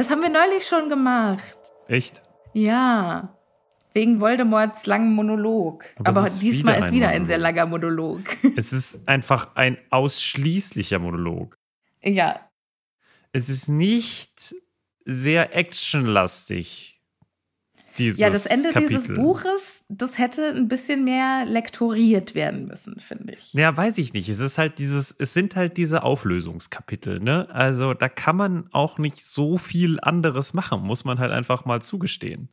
Das haben wir neulich schon gemacht. Echt? Ja. Wegen Voldemorts langen Monolog. Aber Aber, ist diesmal wieder ist ein wieder ein Monolog. sehr langer Monolog. Es ist einfach ein ausschließlicher Monolog. ja. Es ist nicht sehr actionlastig. Dieses Ja, das Ende Kapitel. dieses Buches, das hätte ein bisschen mehr lektoriert werden müssen, finde ich. Ja, weiß ich nicht. Es ist halt dieses, es sind halt diese Auflösungskapitel, ne? Also da kann man auch nicht so viel anderes machen, muss man halt einfach mal zugestehen.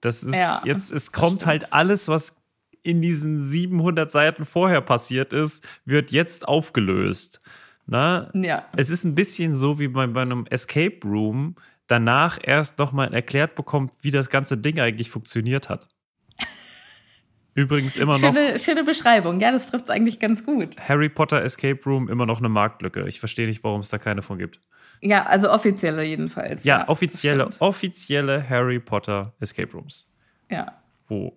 Das ist Ja, jetzt, es kommt halt alles, was in diesen 700 Seiten vorher passiert ist, wird jetzt aufgelöst. Na? Ja. Es ist ein bisschen so wie bei, bei einem Escape Room danach erst nochmal erklärt bekommt, wie das ganze Ding eigentlich funktioniert hat. Übrigens immer noch Schöne, schöne Beschreibung. Ja, das trifft es eigentlich ganz gut. Harry Potter Escape Room immer noch eine Marktlücke. Ich verstehe nicht, warum es da keine von gibt. Ja, also offizielle jedenfalls. Ja, offizielle, das stimmt. offizielle Harry Potter Escape Rooms, Ja. wo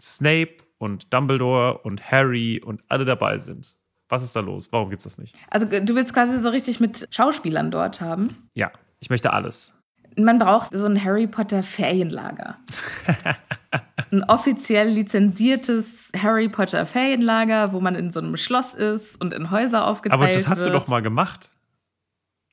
Snape und Dumbledore und Harry und alle dabei sind. Was ist da los? Warum gibt es das nicht? Also du willst quasi so richtig mit Schauspielern dort haben. Ja, ich möchte alles. Man braucht so ein Harry Potter Ferienlager. ein offiziell lizenziertes Harry Potter Ferienlager, wo man in so einem Schloss ist und in Häuser aufgeteilt Aber das hast wird. du doch mal gemacht.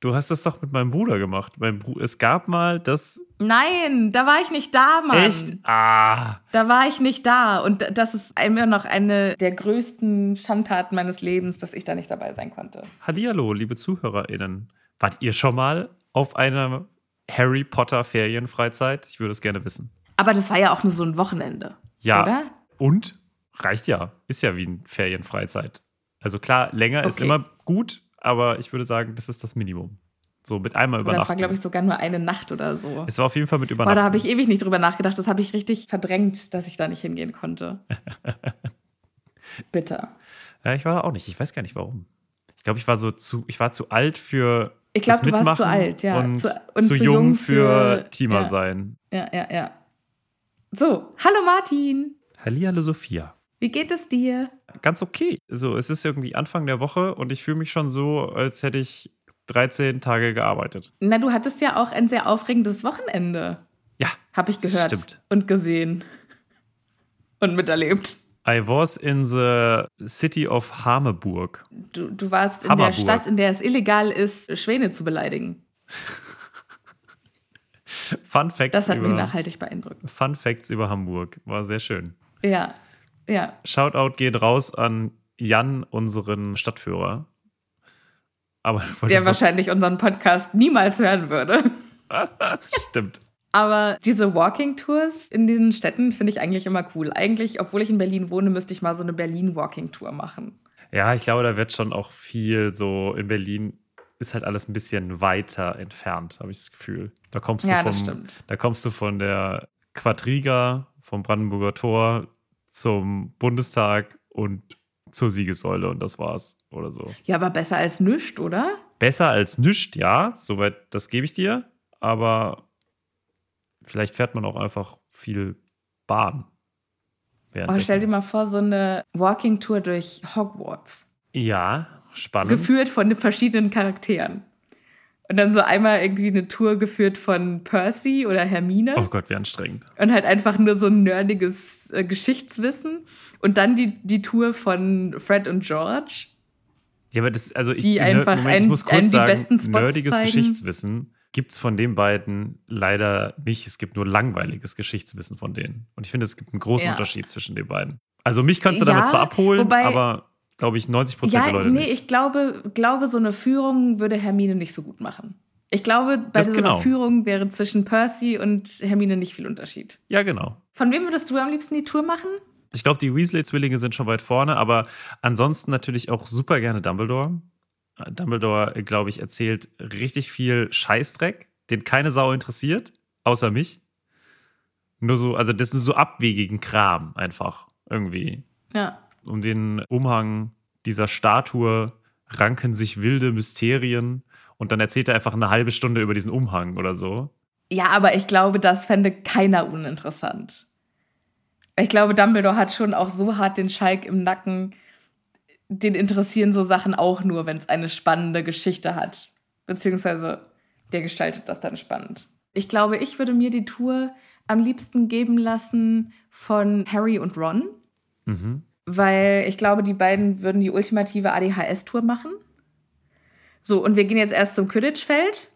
Du hast das doch mit meinem Bruder gemacht. Mein Bru es gab mal das. Nein, da war ich nicht da, Mann. Echt? Ah. Da war ich nicht da. Und das ist immer noch eine der größten Schandtaten meines Lebens, dass ich da nicht dabei sein konnte. Hallihallo, liebe ZuhörerInnen. Wart ihr schon mal auf einer Harry Potter Ferienfreizeit? Ich würde es gerne wissen. Aber das war ja auch nur so ein Wochenende. Ja. Oder? Und? Reicht ja. Ist ja wie eine Ferienfreizeit. Also klar, länger ist Okay. immer gut, aber ich würde sagen, das ist das Minimum. So mit einmal Oder das war, übernachten. glaube ich, sogar nur eine Nacht oder so. es war auf jeden Fall mit Boah, übernachten. da habe ich ewig nicht drüber nachgedacht. Das habe ich richtig verdrängt, dass ich da nicht hingehen konnte. Bitter. ja, ich war da auch nicht. Ich weiß gar nicht warum. Ich glaube, ich war so zu, ich war zu alt für Ich glaub, das du warst zu alt, ja. Und Zu- zu, und zu jung jung für, für- Teamer ja. sein. Ja, ja, ja. So, hallo Martin. Hallihallo Sophia. Wie geht es dir? Ganz okay. So, es ist irgendwie Anfang der Woche und ich fühle mich schon so, als hätte ich 13 Tage gearbeitet. Na, du hattest ja auch ein sehr aufregendes Wochenende, Ja, habe ich gehört Stimmt. und gesehen und miterlebt. I was in the city of Hameburg. Du, du warst in Hammerburg. der Stadt, in der es illegal ist, Schwäne zu beleidigen. Fun Facts, Das hat über, mich nachhaltig beeindruckt. Fun Facts über Hamburg. War sehr schön. Ja, ja. Shoutout geht raus an Jan, unseren Stadtführer. Aber Der wahrscheinlich unseren Podcast niemals hören würde. Stimmt. Aber diese Walking-Tours in diesen Städten finde ich eigentlich immer cool. Eigentlich, obwohl ich in Berlin wohne, müsste ich mal so eine Berlin-Walking-Tour machen. Ja, ich glaube, da wird schon auch viel so in Berlin ist halt alles ein bisschen weiter entfernt, habe ich das Gefühl. Da kommst du Ja, vom, das stimmt. da kommst du von der Quadriga, vom Brandenburger Tor zum Bundestag und zur Siegessäule und das war's oder so. Ja, aber besser als nüscht, oder? Besser als nüscht, ja, soweit das gebe ich dir, aber vielleicht fährt man auch einfach viel Bahn. Oh, stell dir mal vor, so eine Walking-Tour durch Hogwarts. ja, spannend. Geführt von den verschiedenen Charakteren. Und dann so einmal irgendwie eine Tour geführt von Percy oder Hermine. Oh Gott, wie anstrengend. Und halt einfach nur so ein nerdiges äh, Geschichtswissen. Und dann die, die Tour von Fred und George. Ja, aber das, also ich, Die einfach Moment, ich muss kurz einen sagen, nerdiges zeigen. Geschichtswissen gibt es von den beiden leider nicht. Es gibt nur langweiliges Geschichtswissen von denen. Und ich finde, es gibt einen großen Ja. Unterschied zwischen den beiden. Also mich kannst du Ja, damit zwar abholen, wobei- aber glaube ich 90 Prozent Ja, der Leute nee, nicht. ich glaube, glaube, so eine Führung würde Hermine nicht so gut machen. Ich glaube, bei Das so genau. einer Führung wäre zwischen Percy und Hermine nicht viel Unterschied. ja, genau. Von wem würdest du am liebsten die Tour machen? Ich glaube, die Weasley-Zwillinge sind schon weit vorne, aber ansonsten natürlich auch super gerne Dumbledore. Äh, Dumbledore, glaube ich, erzählt richtig viel Scheißdreck, den keine Sau interessiert, außer mich. Nur so, also das ist so abwegigen Kram einfach irgendwie. Ja. Um den Umhang dieser Statue ranken sich wilde Mysterien und dann erzählt er einfach eine halbe Stunde über diesen Umhang oder so. Ja, aber ich glaube, das fände keiner uninteressant. Ich glaube, Dumbledore hat schon auch so hart den Schalk im Nacken. Den interessieren so Sachen auch nur, wenn es eine spannende Geschichte hat. Beziehungsweise der gestaltet das dann spannend. Ich glaube, ich würde mir die Tour am liebsten geben lassen von Harry und Ron. Mhm. Weil ich glaube, die beiden würden die ultimative ADHS-Tour machen. So, und wir gehen jetzt erst zum Quidditch-Feld.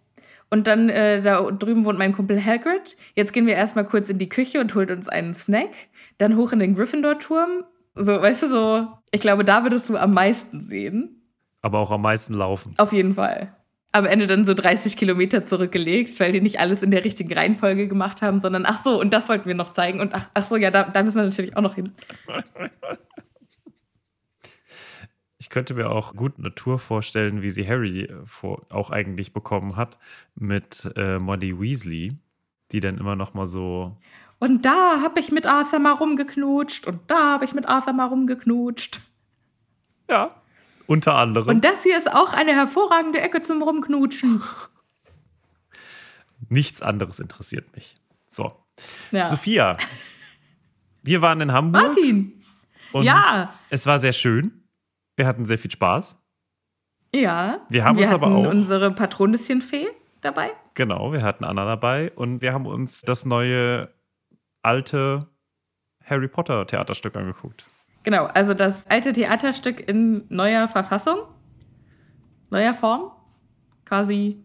Und dann, äh, da drüben wohnt mein Kumpel Hagrid. Jetzt gehen wir erstmal kurz in die Küche und holt uns einen Snack. Dann hoch in den Gryffindor-Turm. So, weißt du, so, ich glaube, da würdest du am meisten sehen. Aber auch am meisten laufen. Auf jeden Fall. Am Ende dann so 30 Kilometer zurückgelegt, weil die nicht alles in der richtigen Reihenfolge gemacht haben, sondern ach so, und das wollten wir noch zeigen. Und ach, ach so, ja, da, da müssen wir natürlich auch noch hin. Ich könnte mir auch gut eine Tour vorstellen, wie sie Harry vor, auch eigentlich bekommen hat, mit äh, Molly Weasley, die dann immer noch mal so Und da habe ich mit Arthur mal rumgeknutscht und da habe ich mit Arthur mal rumgeknutscht. Ja, unter anderem. Und das hier ist auch eine hervorragende Ecke zum Rumknutschen. Nichts anderes interessiert mich. So. Ja. Sophia, wir waren in Hamburg. Martin! Und Ja. es war sehr schön. Wir hatten sehr viel Spaß. Ja. Wir haben uns aber hatten auch- unsere Patronisschenfee dabei. Genau, wir hatten Anna dabei und wir haben uns das neue alte Harry Potter Theaterstück angeguckt. Genau, also das alte Theaterstück in neuer Verfassung, neuer Form, quasi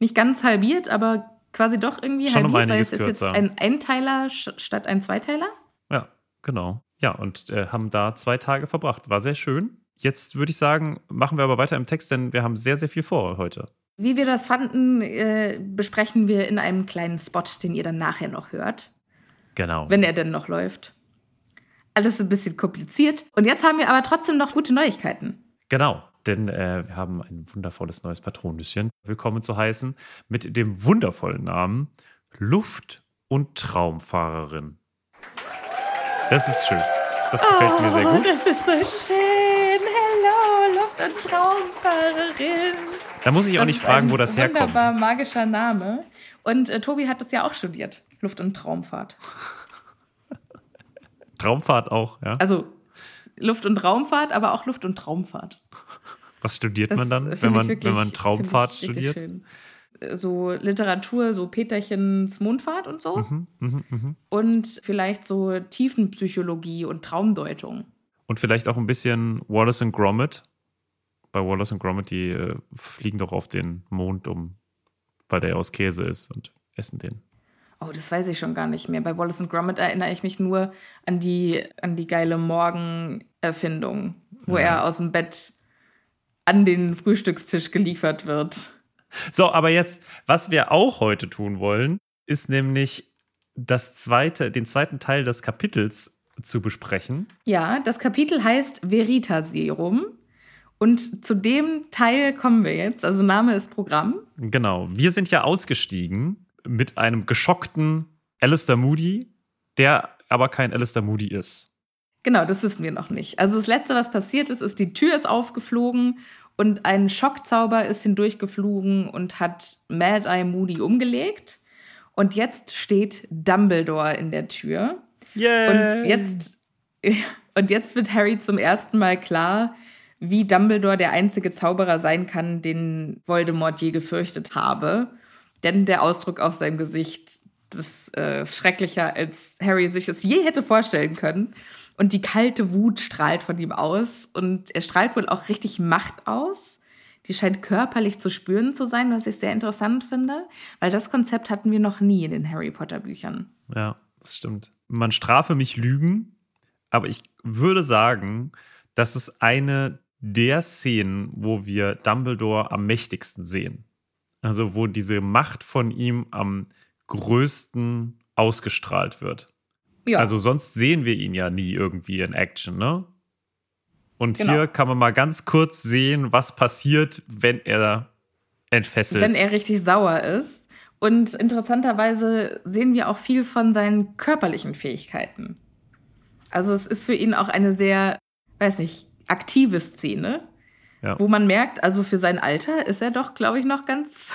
nicht ganz halbiert, aber quasi doch irgendwie Schon um halbiert, weil einiges es ist jetzt kürzer. ein Einteiler statt ein Zweiteiler. Ja, genau. Ja, und äh, haben da zwei Tage verbracht. War sehr schön. Jetzt würde ich sagen, machen wir aber weiter im Text, denn wir haben sehr, sehr viel vor heute. Wie wir das fanden, äh, besprechen wir in einem kleinen Spot, den ihr dann nachher noch hört, Genau. wenn er denn noch läuft. Alles ein bisschen kompliziert. Und jetzt haben wir aber trotzdem noch gute Neuigkeiten. Genau, denn äh, wir haben ein wundervolles neues Patronüschen willkommen zu heißen mit dem wundervollen Namen Luft- und Traumfahrerin. Das ist schön. Das gefällt mir sehr Oh, gut. das ist so schön. Hello, Luft- und Traumparerin. Da muss ich auch Das nicht fragen, wo das herkommt. Wunderbar magischer Name. Und äh, Tobi hat das ja auch studiert. Luft- und Traumfahrt. Traumfahrt auch, ja. Also Luft- und Raumfahrt, aber auch Luft- und Traumfahrt. Was studiert Das man dann, wenn man, wirklich- wenn man Traumfahrt studiert? schön. Äh, So Literatur, so Peterchens Mondfahrt und so. Mhm, Und vielleicht so Tiefenpsychologie und Traumdeutung. Und vielleicht auch ein bisschen Wallace und Gromit. Bei Wallace und Gromit, die äh, fliegen doch auf den Mond um, weil der aus Käse ist und essen den. Oh, das weiß ich schon gar nicht mehr. Bei Wallace und Gromit erinnere ich mich nur an die, an die geile Morgenerfindung, wo er aus dem Bett an den Frühstückstisch geliefert wird. So, aber jetzt, was wir auch heute tun wollen, ist nämlich das zweite, den zweiten Teil des Kapitels zu besprechen. Ja, das Kapitel heißt Veritaserum. Und zu dem Teil kommen wir jetzt. Also Name ist Programm. Genau. Wir sind ja ausgestiegen mit einem geschockten Alistair Moody, der aber kein Alistair Moody ist. Genau, das wissen wir noch nicht. Also das Letzte, was passiert ist, ist, die Tür ist aufgeflogen und ein Schockzauber ist hindurchgeflogen und hat Mad Eye Moody umgelegt. Und jetzt steht Dumbledore in der Tür. Yay! Und jetzt, und jetzt wird Harry zum ersten Mal klar, wie Dumbledore der einzige Zauberer sein kann, den Voldemort je gefürchtet habe. Denn der Ausdruck auf seinem Gesicht das äh, ist schrecklicher, als Harry sich es je hätte vorstellen können. Und die kalte Wut strahlt von ihm aus. Und er strahlt wohl auch richtig Macht aus. Die scheint körperlich zu spüren zu sein, was ich sehr interessant finde. Weil das Konzept hatten wir noch nie in den Harry Potter Büchern. Ja, das stimmt. Man strafe mich Lügen, aber ich würde sagen, das ist eine der Szenen, wo wir Dumbledore am mächtigsten sehen. Also wo diese Macht von ihm am größten ausgestrahlt wird. Ja. Also sonst sehen wir ihn ja nie irgendwie in Action, ne? Und Genau. hier kann man mal ganz kurz sehen, was passiert, wenn er entfesselt. wenn er richtig sauer ist. Und interessanterweise sehen wir auch viel von seinen körperlichen Fähigkeiten. Also es ist für ihn auch eine sehr, weiß nicht, aktive Szene, Ja. wo man merkt, also für sein Alter ist er doch, glaube ich, noch ganz,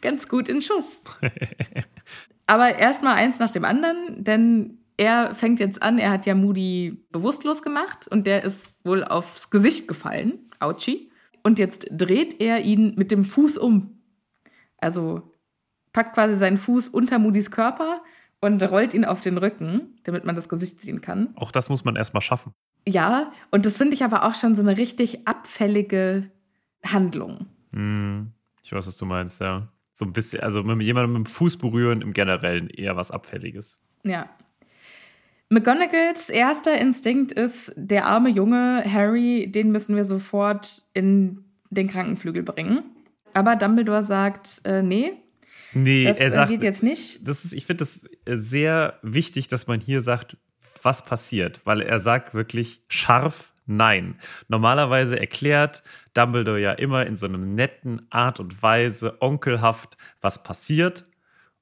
ganz gut in Schuss. Aber erstmal eins nach dem anderen, denn er fängt jetzt an, er hat ja Moody bewusstlos gemacht und der ist wohl aufs Gesicht gefallen, Auchi. Und jetzt dreht er ihn mit dem Fuß um. Also packt quasi seinen Fuß unter Moody's Körper und rollt ihn auf den Rücken, damit man das Gesicht sehen kann. Auch das muss man erstmal schaffen. Ja, und das finde ich aber auch schon so eine richtig abfällige Handlung. Hm, ich weiß, was du meinst, ja. So ein bisschen, also mit jemandem mit dem Fuß berühren im Generellen eher was Abfälliges. Ja. McGonagalls erster Instinkt ist, der arme Junge Harry, den müssen wir sofort in den Krankenflügel bringen. Aber Dumbledore sagt, äh, nee, Nee, das er äh, sagt, geht jetzt nicht. das ist, ich finde das sehr wichtig, dass man hier sagt, was passiert, weil er sagt wirklich scharf Nein. Normalerweise erklärt Dumbledore ja immer in so einer netten Art und Weise, onkelhaft, was passiert.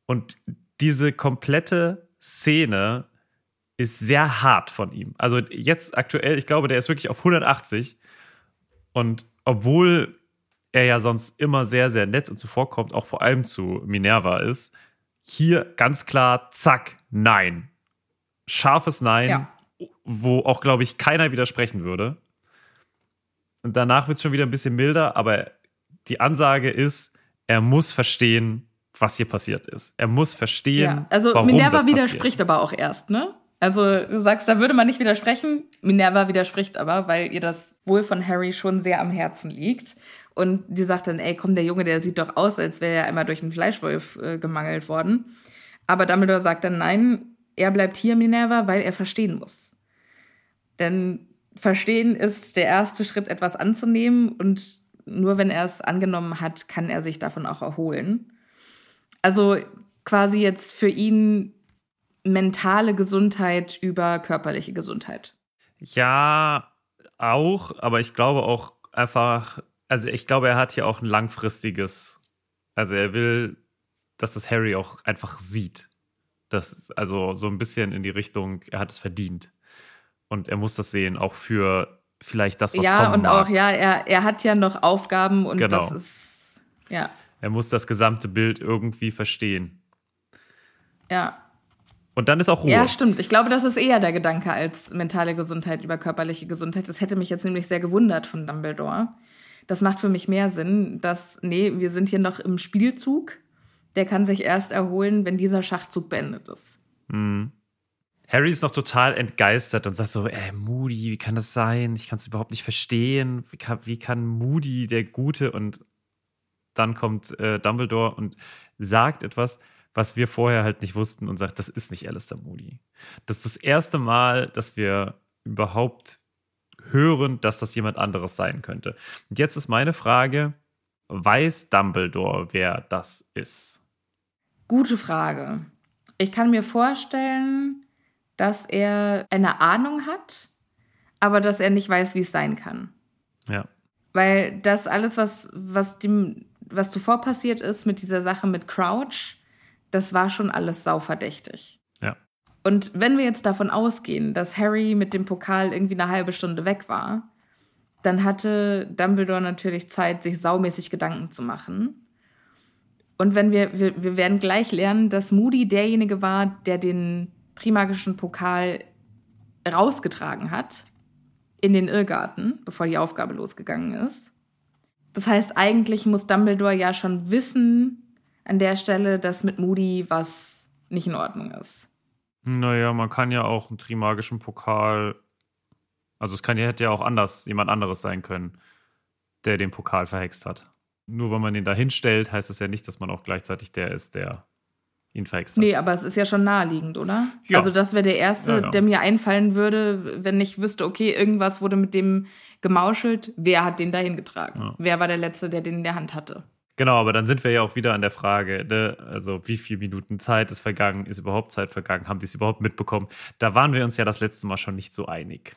Und diese komplette Szene ist sehr hart von ihm. Also jetzt aktuell, ich glaube, der ist wirklich auf 180. Und obwohl er ja sonst immer sehr, sehr nett und zuvorkommt, auch vor allem zu Minerva ist, hier ganz klar, zack, nein. Scharfes Nein, ja. wo auch, glaube ich, keiner widersprechen würde. Und danach wird es schon wieder ein bisschen milder, aber die Ansage ist, er muss verstehen, was hier passiert ist. Er muss verstehen, ja, also warum Minerva das widerspricht passiert. aber auch erst, ne? Also du sagst, da würde man nicht widersprechen. Minerva widerspricht aber, weil ihr das Wohl von Harry schon sehr am Herzen liegt. Und die sagt dann, ey, komm, der Junge, der sieht doch aus, als wäre er einmal durch einen Fleischwolf äh, gemangelt worden. Aber Dumbledore sagt dann, nein, er bleibt hier, Minerva, weil er verstehen muss. Denn verstehen ist der erste Schritt, etwas anzunehmen. Und nur wenn er es angenommen hat, kann er sich davon auch erholen. Also quasi jetzt für ihn mentale Gesundheit über körperliche Gesundheit. Ja, auch, aber ich glaube auch einfach, also ich glaube, er hat hier auch ein langfristiges, also er will, dass das Harry auch einfach sieht. Das, also so ein bisschen in die Richtung, er hat es verdient. Und er muss das sehen, auch für vielleicht das, was ja, kommen Ja, und auch, ja, er, er hat ja noch Aufgaben und genau. das ist, ja. Er muss das gesamte Bild irgendwie verstehen. Ja. Und dann ist auch Ruhe. Ja, stimmt. Ich glaube, das ist eher der Gedanke als mentale Gesundheit über körperliche Gesundheit. Das hätte mich jetzt nämlich sehr gewundert von Dumbledore. Das macht für mich mehr Sinn, dass, nee, wir sind hier noch im Spielzug. Der kann sich erst erholen, wenn dieser Schachzug beendet ist. Mhm. Harry ist noch total entgeistert und sagt so: Ey, Moody, wie kann das sein? Ich kann es überhaupt nicht verstehen. Wie kann, wie kann Moody, der Gute, und dann kommt äh, Dumbledore und sagt etwas, was wir vorher halt nicht wussten und sagt, das ist nicht Alistair Moody. Das ist das erste Mal, dass wir überhaupt hören, dass das jemand anderes sein könnte. Und jetzt ist meine Frage, weiß Dumbledore, wer das ist? Gute Frage. Ich kann mir vorstellen, dass er eine Ahnung hat, aber dass er nicht weiß, wie es sein kann. Ja. Weil das alles, was, was, dem, was zuvor passiert ist mit dieser Sache mit Crouch, das war schon alles sauverdächtig. Ja. Und wenn wir jetzt davon ausgehen, dass Harry mit dem Pokal irgendwie eine halbe Stunde weg war, dann hatte Dumbledore natürlich Zeit, sich saumäßig Gedanken zu machen. Und wenn wir, wir, wir werden gleich lernen, dass Moody derjenige war, der den Trimagischen Pokal rausgetragen hat in den Irrgarten, bevor die Aufgabe losgegangen ist. Das heißt, eigentlich muss Dumbledore ja schon wissen, an der Stelle, dass mit Moody was nicht in Ordnung ist. Naja, man kann ja auch einen Trimagischen Pokal. Also es kann hätte ja auch anders, jemand anderes sein können, der den Pokal verhext hat. Nur weil man ihn da hinstellt, heißt es ja nicht, dass man auch gleichzeitig der ist, der ihn verhext hat. Nee, aber es ist ja schon naheliegend, oder? Ja. Also das wäre der erste, ja, ja. der mir einfallen würde, wenn ich wüsste, okay, irgendwas wurde mit dem gemauschelt. Wer hat den dahin getragen? Wer war der Letzte, der den in der Hand hatte? Genau, aber dann sind wir ja auch wieder an der Frage, ne? also wie viele Minuten Zeit ist vergangen, ist überhaupt Zeit vergangen, haben die es überhaupt mitbekommen? Da waren wir uns ja das letzte Mal schon nicht so einig.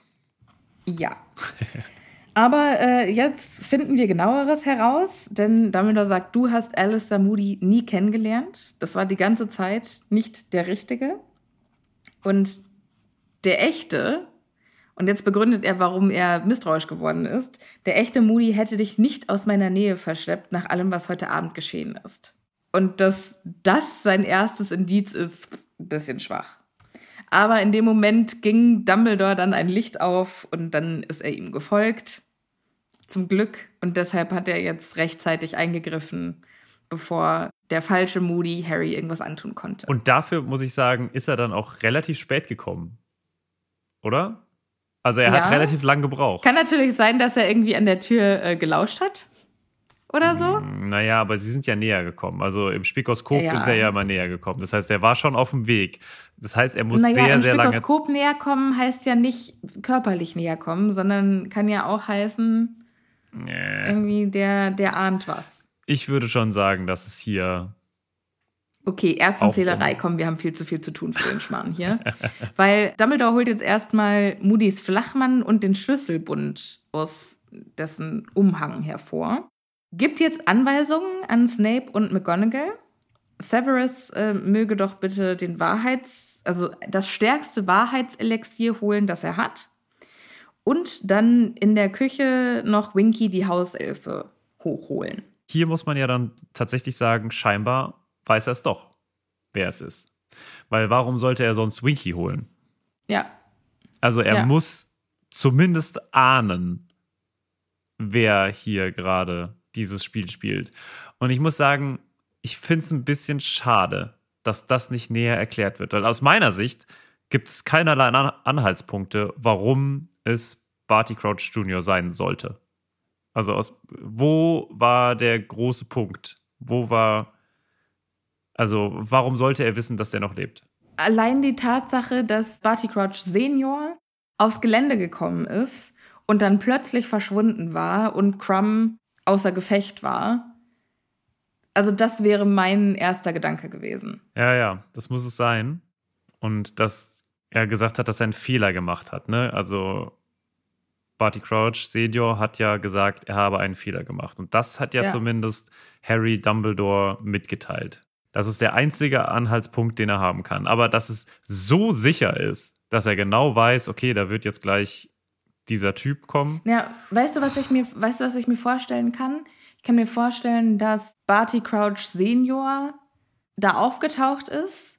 Ja. aber äh, jetzt finden wir genaueres heraus, denn Dumbledore sagt, du hast Alistair Moody nie kennengelernt. Das war die ganze Zeit nicht der Richtige. Und der Echte, und jetzt begründet er, warum er misstrauisch geworden ist. Der echte Moody hätte dich nicht aus meiner Nähe verschleppt, nach allem, was heute Abend geschehen ist. Und dass das sein erstes Indiz ist, ein bisschen schwach. Aber in dem Moment ging Dumbledore dann ein Licht auf und dann ist er ihm gefolgt. Zum Glück. Und deshalb hat er jetzt rechtzeitig eingegriffen, bevor der falsche Moody Harry irgendwas antun konnte. Und dafür, muss ich sagen, ist er dann auch relativ spät gekommen. Oder? Also er hat relativ lang gebraucht. Kann natürlich sein, dass er irgendwie an der Tür äh, gelauscht hat. Oder so? Hm, naja, aber sie sind ja näher gekommen. Also im Spikoskop ja. ist er ja immer näher gekommen. Das heißt, er war schon auf dem Weg. Das heißt, er muss naja, sehr, sehr lange. Spikoskop näher kommen heißt ja nicht körperlich näher kommen, sondern kann ja auch heißen, nee. irgendwie der, der ahnt was. Ich würde schon sagen, dass es hier Okay, Erbsenzählerei, komm, wir haben viel zu viel zu tun für den Schmarrn hier. Weil Dumbledore holt jetzt erstmal Moody's Flachmann und den Schlüsselbund aus dessen Umhang hervor. Gibt jetzt Anweisungen an Snape und McGonagall. Severus äh, möge doch bitte den Wahrheits also das stärkste Wahrheitselixier holen, das er hat. Und dann in der Küche noch Winky die Hauselfe hochholen. Hier muss man ja dann tatsächlich sagen, scheinbar weiß er es doch, wer es ist. Weil warum sollte er sonst Winky holen? Ja. Also er Ja. muss zumindest ahnen, wer hier gerade dieses Spiel spielt. Und ich muss sagen, ich finde es ein bisschen schade, dass das nicht näher erklärt wird. Weil aus meiner Sicht gibt es keinerlei An Anhaltspunkte, warum es Barty Crouch Jr. sein sollte. Also aus wo war der große Punkt? Wo war also warum sollte er wissen, dass der noch lebt? Allein die Tatsache, dass Barty Crouch Senior aufs Gelände gekommen ist und dann plötzlich verschwunden war und Crumb außer Gefecht war. Also das wäre mein erster Gedanke gewesen. Ja, ja, das muss es sein. Und dass er gesagt hat, dass er einen Fehler gemacht hat. Ne? Also Barty Crouch Senior hat ja gesagt, er habe einen Fehler gemacht. Und das hat ja, Ja. zumindest Harry Dumbledore mitgeteilt. Das ist der einzige Anhaltspunkt, den er haben kann. Aber dass es so sicher ist, dass er genau weiß, okay, da wird jetzt gleich dieser Typ kommen. Ja, weißt du, was ich mir, weißt du, was ich mir vorstellen kann? Ich kann mir vorstellen, dass Barty Crouch Senior da aufgetaucht ist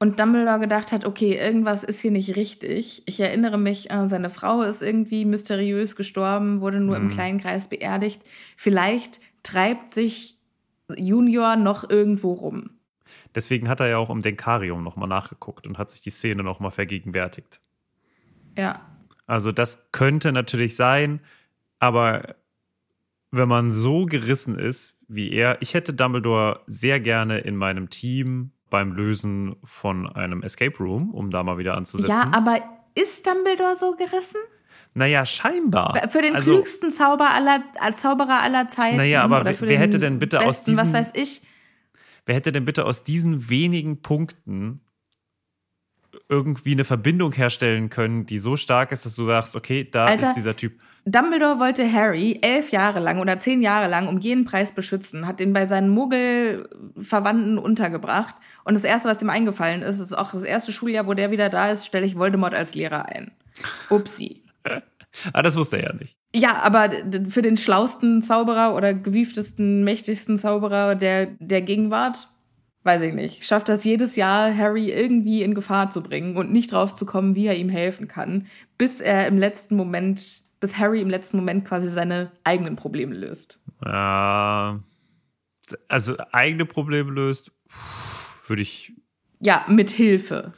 und Dumbledore gedacht hat, okay, irgendwas ist hier nicht richtig. Ich erinnere mich, äh, seine Frau ist irgendwie mysteriös gestorben, wurde nur im Mhm. kleinen Kreis beerdigt. Vielleicht treibt sich Junior noch irgendwo rum. Deswegen hat er ja auch im Denkarium nochmal nachgeguckt und hat sich die Szene nochmal vergegenwärtigt. Ja. Also das könnte natürlich sein, aber wenn man so gerissen ist wie er, ich hätte Dumbledore sehr gerne in meinem Team beim Lösen von einem Escape Room, um da mal wieder anzusetzen. Ja, aber ist Dumbledore so gerissen? naja, scheinbar. Für den also, klügsten Zauber aller, Zauberer aller Zeiten. Naja, aber wer- wer hätte denn bitte aus besten, was diesen- weiß ich, Wer hätte denn bitte aus diesen wenigen Punkten irgendwie eine Verbindung herstellen können, die so stark ist, dass du sagst, okay, da Alter, ist dieser Typ. Dumbledore wollte Harry elf Jahre lang oder zehn Jahre lang um jeden Preis beschützen, hat ihn bei seinen Muggelverwandten untergebracht. Und das Erste, was ihm eingefallen ist, ist auch das erste Schuljahr, wo der wieder da ist, stelle ich Voldemort als Lehrer ein. Upsi. Ah, das wusste er ja nicht. Ja, aber für den schlausten Zauberer oder gewieftesten, mächtigsten Zauberer der, der Gegenwart, weiß ich nicht, schafft das jedes Jahr, Harry irgendwie in Gefahr zu bringen und nicht drauf zu kommen, wie er ihm helfen kann, bis er im letzten Moment, bis Harry im letzten Moment quasi seine eigenen Probleme löst. Ja, also eigene Probleme löst, würde ich. Ja, mit Hilfe.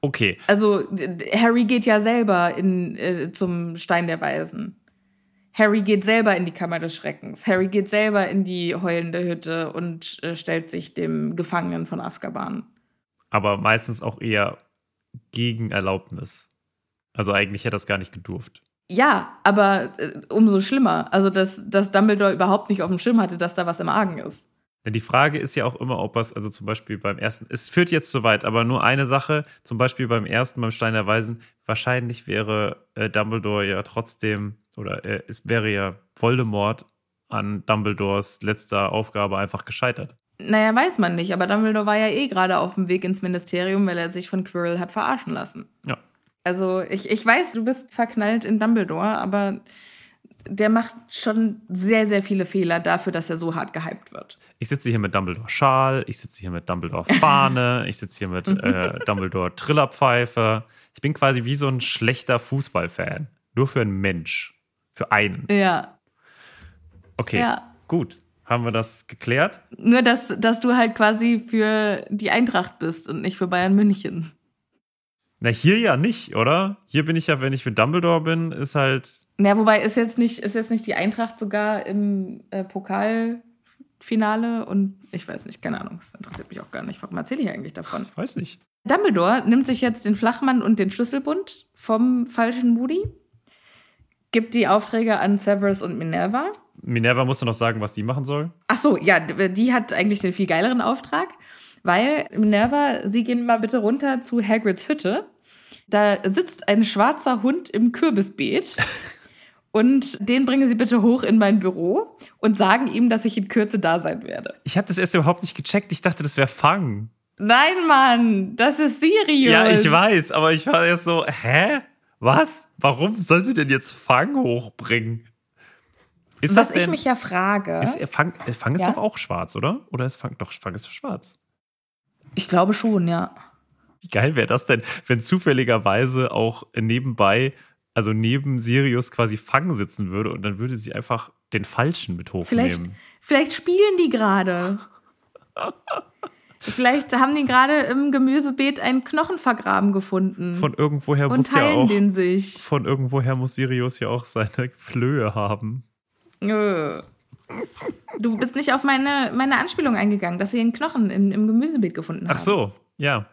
Okay, Also Harry geht ja selber in, äh, zum Stein der Weisen. Harry geht selber in die Kammer des Schreckens. Harry geht selber in die heulende Hütte und äh, stellt sich dem Gefangenen von Azkaban. aber meistens auch eher gegen Erlaubnis. Also eigentlich hätte er das gar nicht gedurft. Ja, aber äh, umso schlimmer. Also, dass, dass Dumbledore überhaupt nicht auf dem Schirm hatte, dass da was im Argen ist. Denn die Frage ist ja auch immer, ob es, also zum Beispiel beim ersten, es führt jetzt zu weit, aber nur eine Sache, zum Beispiel beim ersten, beim Stein der Weisen, wahrscheinlich wäre äh, Dumbledore ja trotzdem, oder äh, es wäre ja Voldemort an Dumbledores letzter Aufgabe einfach gescheitert. Naja, weiß man nicht, aber Dumbledore war ja eh gerade auf dem Weg ins Ministerium, weil er sich von Quirrell hat verarschen lassen. Ja. Also, ich, ich weiß, du bist verknallt in Dumbledore, aber der macht schon sehr, sehr viele Fehler dafür, dass er so hart gehypt wird. Ich sitze hier mit Dumbledore Schal, ich sitze hier mit Dumbledore Fahne, ich sitze hier mit äh, Dumbledore Trillerpfeife. Ich bin quasi wie so ein schlechter Fußballfan. Nur für einen Mensch. Für einen. Ja. Okay, Ja. gut. Haben wir das geklärt? Nur, dass, dass du halt quasi für die Eintracht bist und nicht für Bayern München. Na, hier ja nicht, oder? Hier bin ich ja, wenn ich für Dumbledore bin, ist halt. Ja, wobei ist jetzt nicht, ist jetzt nicht die Eintracht sogar im äh, Pokalfinale und ich weiß nicht, keine Ahnung, das interessiert mich auch gar nicht. Warum erzähle ich eigentlich davon? Weiß nicht. Dumbledore nimmt sich jetzt den Flachmann und den Schlüsselbund vom falschen Moody, gibt die Aufträge an Severus und Minerva. Minerva musste noch sagen, was die machen soll. Ach so, ja, die hat eigentlich den viel geileren Auftrag, weil Minerva, Sie gehen mal bitte runter zu Hagrids Hütte. Da sitzt ein schwarzer Hund im Kürbisbeet. Und den bringen Sie bitte hoch in mein Büro und sagen ihm, dass ich in Kürze da sein werde. Ich habe das erst überhaupt nicht gecheckt. Ich dachte, das wäre Fang. Nein, Mann, das ist Sirius. Ja, ich weiß, aber ich war jetzt so, hä? Was? Warum soll sie denn jetzt Fang hochbringen? Ist Was das denn, ich mich ja frage. Ist, Fang, Fang ist ja? doch auch schwarz, oder? Oder ist Fang, doch, Fang ist schwarz. Ich glaube schon, ja. Wie geil wäre das denn, wenn zufälligerweise auch nebenbei, also neben Sirius quasi Fang sitzen würde und dann würde sie einfach den Falschen mit hochnehmen. Vielleicht, vielleicht spielen die gerade. Vielleicht haben die gerade im Gemüsebeet einen Knochen vergraben gefunden. Von irgendwoher und muss ja auch. Den sich. Von irgendwoher muss Sirius ja auch seine Flöhe haben. Du bist nicht auf meine, meine Anspielung eingegangen, dass sie einen Knochen im, im Gemüsebeet gefunden haben. Ach so, ja.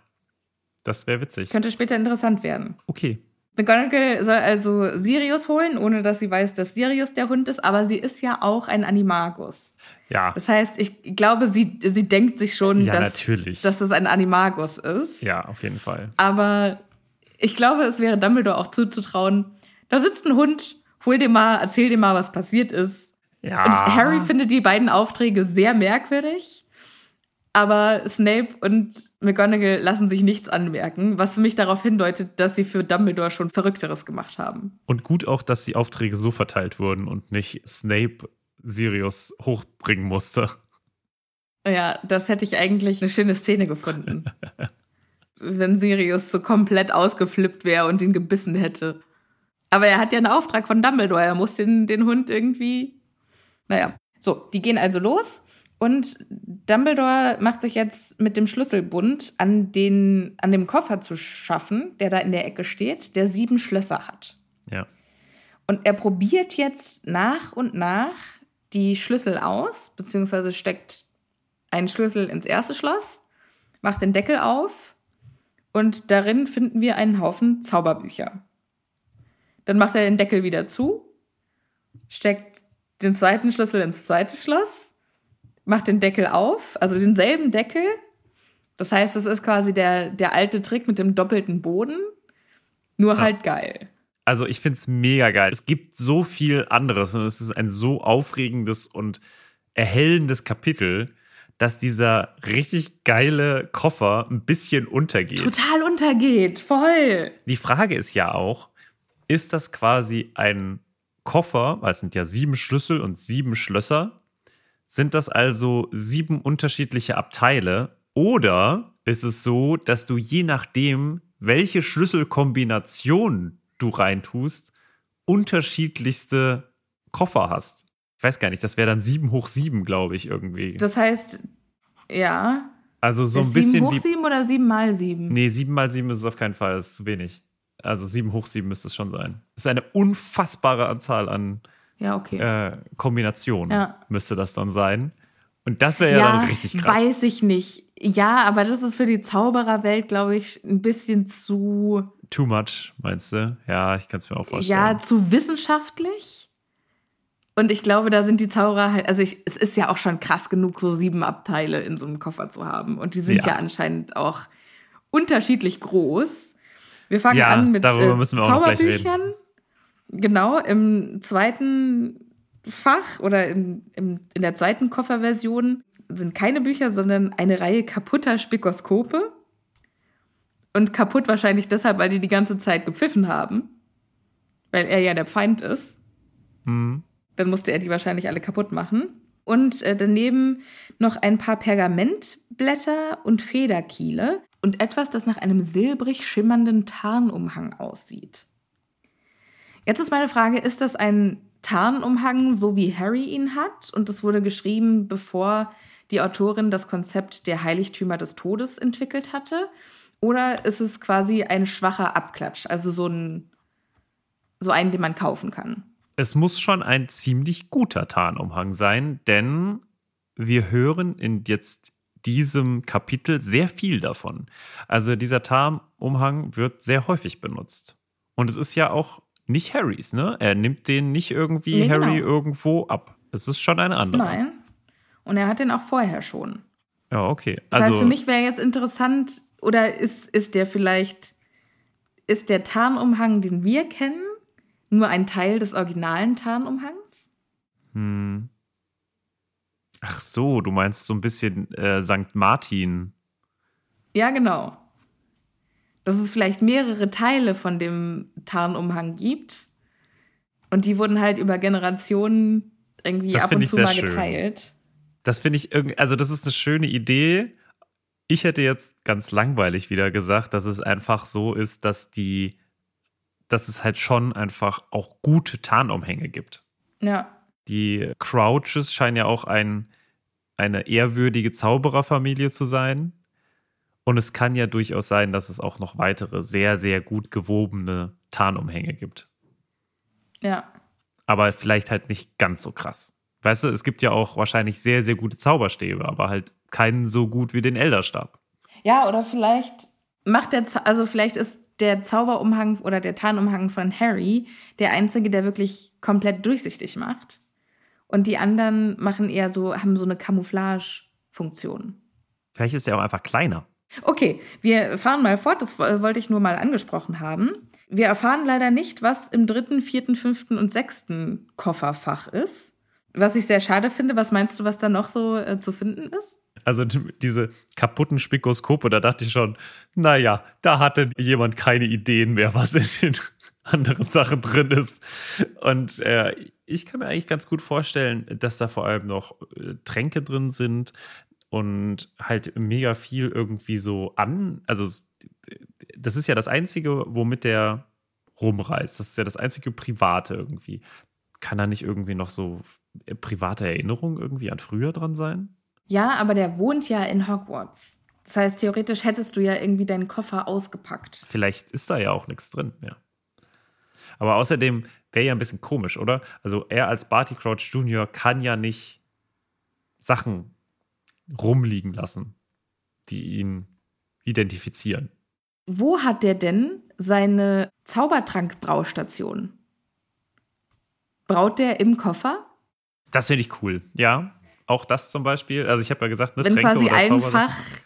Das wäre witzig. Könnte später interessant werden. Okay. McGonagall soll also Sirius holen, ohne dass sie weiß, dass Sirius der Hund ist, aber sie ist ja auch ein Animagus. Ja. Das heißt, ich glaube, sie, sie denkt sich schon, ja, dass, natürlich. dass das ein Animagus ist. Ja, auf jeden Fall. Aber ich glaube, es wäre Dumbledore auch zuzutrauen, da sitzt ein Hund, hol dir mal, erzähl dir mal, was passiert ist. Ja. Und Harry findet die beiden Aufträge sehr merkwürdig. Aber Snape und McGonagall lassen sich nichts anmerken, was für mich darauf hindeutet, dass sie für Dumbledore schon Verrückteres gemacht haben. Und gut auch, dass die Aufträge so verteilt wurden und nicht Snape Sirius hochbringen musste. Ja, das hätte ich eigentlich eine schöne Szene gefunden. Wenn Sirius so komplett ausgeflippt wäre und ihn gebissen hätte. Aber er hat ja einen Auftrag von Dumbledore. Er muss den, den Hund irgendwie. Naja. So, die gehen also los und Dumbledore macht sich jetzt mit dem Schlüsselbund an, den, an dem Koffer zu schaffen, der da in der Ecke steht, der sieben Schlösser hat. Ja. Und er probiert jetzt nach und nach die Schlüssel aus, beziehungsweise steckt einen Schlüssel ins erste Schloss, macht den Deckel auf und darin finden wir einen Haufen Zauberbücher. Dann macht er den Deckel wieder zu, steckt den zweiten Schlüssel ins zweite Schloss macht den Deckel auf, also denselben Deckel. Das heißt, es ist quasi der, der alte Trick mit dem doppelten Boden, nur ja. halt geil. Also ich finde es mega geil. Es gibt so viel anderes und es ist ein so aufregendes und erhellendes Kapitel, dass dieser richtig geile Koffer ein bisschen untergeht. Total untergeht, voll. Die Frage ist ja auch, ist das quasi ein Koffer, weil es sind ja sieben Schlüssel und sieben Schlösser, sind das also sieben unterschiedliche Abteile? Oder ist es so, dass du je nachdem, welche Schlüsselkombination du reintust, unterschiedlichste Koffer hast? Ich weiß gar nicht, das wäre dann sieben hoch sieben, glaube ich, irgendwie. Das heißt, ja. Also so ein bisschen. Sieben hoch sieben oder sieben mal sieben? Nee, sieben mal sieben ist es auf keinen Fall, das ist zu wenig. Also sieben hoch sieben müsste es schon sein. Das ist eine unfassbare Anzahl an ja, okay. Äh, Kombination ja. müsste das dann sein. Und das wäre ja, ja, dann richtig krass. Weiß ich nicht. Ja, aber das ist für die Zaubererwelt, glaube ich, ein bisschen zu. Too much, meinst du? Ja, ich kann es mir auch vorstellen. Ja, zu wissenschaftlich. Und ich glaube, da sind die Zauberer halt, also ich, es ist ja auch schon krass genug, so sieben Abteile in so einem Koffer zu haben. Und die sind ja, ja anscheinend auch unterschiedlich groß. Wir fangen ja, an mit äh, Zauberbüchern. Genau, im zweiten Fach oder im, im, in der zweiten Kofferversion sind keine Bücher, sondern eine Reihe kaputter Spikoskope. Und kaputt wahrscheinlich deshalb, weil die die ganze Zeit gepfiffen haben. Weil er ja der Feind ist. Mhm. Dann musste er die wahrscheinlich alle kaputt machen. Und äh, daneben noch ein paar Pergamentblätter und Federkiele und etwas, das nach einem silbrig schimmernden Tarnumhang aussieht. Jetzt ist meine Frage, ist das ein Tarnumhang, so wie Harry ihn hat? Und das wurde geschrieben, bevor die Autorin das Konzept der Heiligtümer des Todes entwickelt hatte? Oder ist es quasi ein schwacher Abklatsch, also so ein so einen, den man kaufen kann? Es muss schon ein ziemlich guter Tarnumhang sein, denn wir hören in jetzt diesem Kapitel sehr viel davon. Also dieser Tarnumhang wird sehr häufig benutzt. Und es ist ja auch nicht Harrys, ne? Er nimmt den nicht irgendwie nee, Harry genau. irgendwo ab. Es ist schon eine andere. Nein. Und er hat den auch vorher schon. Ja, okay. Das also, heißt, für mich wäre jetzt interessant, oder ist, ist der vielleicht, ist der Tarnumhang, den wir kennen, nur ein Teil des originalen Tarnumhangs? Hm. Ach so, du meinst so ein bisschen äh, St. Martin. Ja, genau. Dass es vielleicht mehrere Teile von dem Tarnumhang gibt. Und die wurden halt über Generationen irgendwie Das ab und zu mal schön. geteilt. Das finde ich irgendwie, also das ist eine schöne Idee. Ich hätte jetzt ganz langweilig wieder gesagt, dass es einfach so ist, dass die, dass es halt schon einfach auch gute Tarnumhänge gibt. Ja. Die Crouches scheinen ja auch ein, eine ehrwürdige Zaubererfamilie zu sein. Und es kann ja durchaus sein, dass es auch noch weitere sehr, sehr gut gewobene Tarnumhänge gibt. Ja. Aber vielleicht halt nicht ganz so krass. Weißt du, es gibt ja auch wahrscheinlich sehr, sehr gute Zauberstäbe, aber halt keinen so gut wie den Elderstab. Ja, oder vielleicht macht der, Za- also vielleicht ist der Zauberumhang oder der Tarnumhang von Harry der einzige, der wirklich komplett durchsichtig macht. Und die anderen machen eher so, haben so eine Camouflage-Funktion. Vielleicht ist er auch einfach kleiner. Okay, wir fahren mal fort, das wo- wollte ich nur mal angesprochen haben. Wir erfahren leider nicht, was im dritten, vierten, fünften und sechsten Kofferfach ist. Was ich sehr schade finde. Was meinst du, was da noch so äh, zu finden ist? Also diese kaputten Spikoskope, da dachte ich schon, naja, da hatte jemand keine Ideen mehr, was in den anderen Sachen drin ist. Und äh, ich kann mir eigentlich ganz gut vorstellen, dass da vor allem noch äh, Tränke drin sind und halt mega viel irgendwie so an. Also das ist ja das Einzige, womit der rumreist. Das ist ja das einzige Private irgendwie. Kann da nicht irgendwie noch so private Erinnerungen irgendwie an früher dran sein? Ja, aber der wohnt ja in Hogwarts. Das heißt, theoretisch hättest du ja irgendwie deinen Koffer ausgepackt. Vielleicht ist da ja auch nichts drin mehr. Aber außerdem wäre ja ein bisschen komisch, oder? Also er als Barty Crouch Jr. kann ja nicht Sachen rumliegen lassen, die ihn identifizieren. Wo hat der denn seine Zaubertrankbraustation? Braut der im Koffer? Das finde ich cool. Ja, auch das zum Beispiel. Also ich habe ja gesagt, ne, Wenn Tränke quasi oder ein Zaubersachen. Fach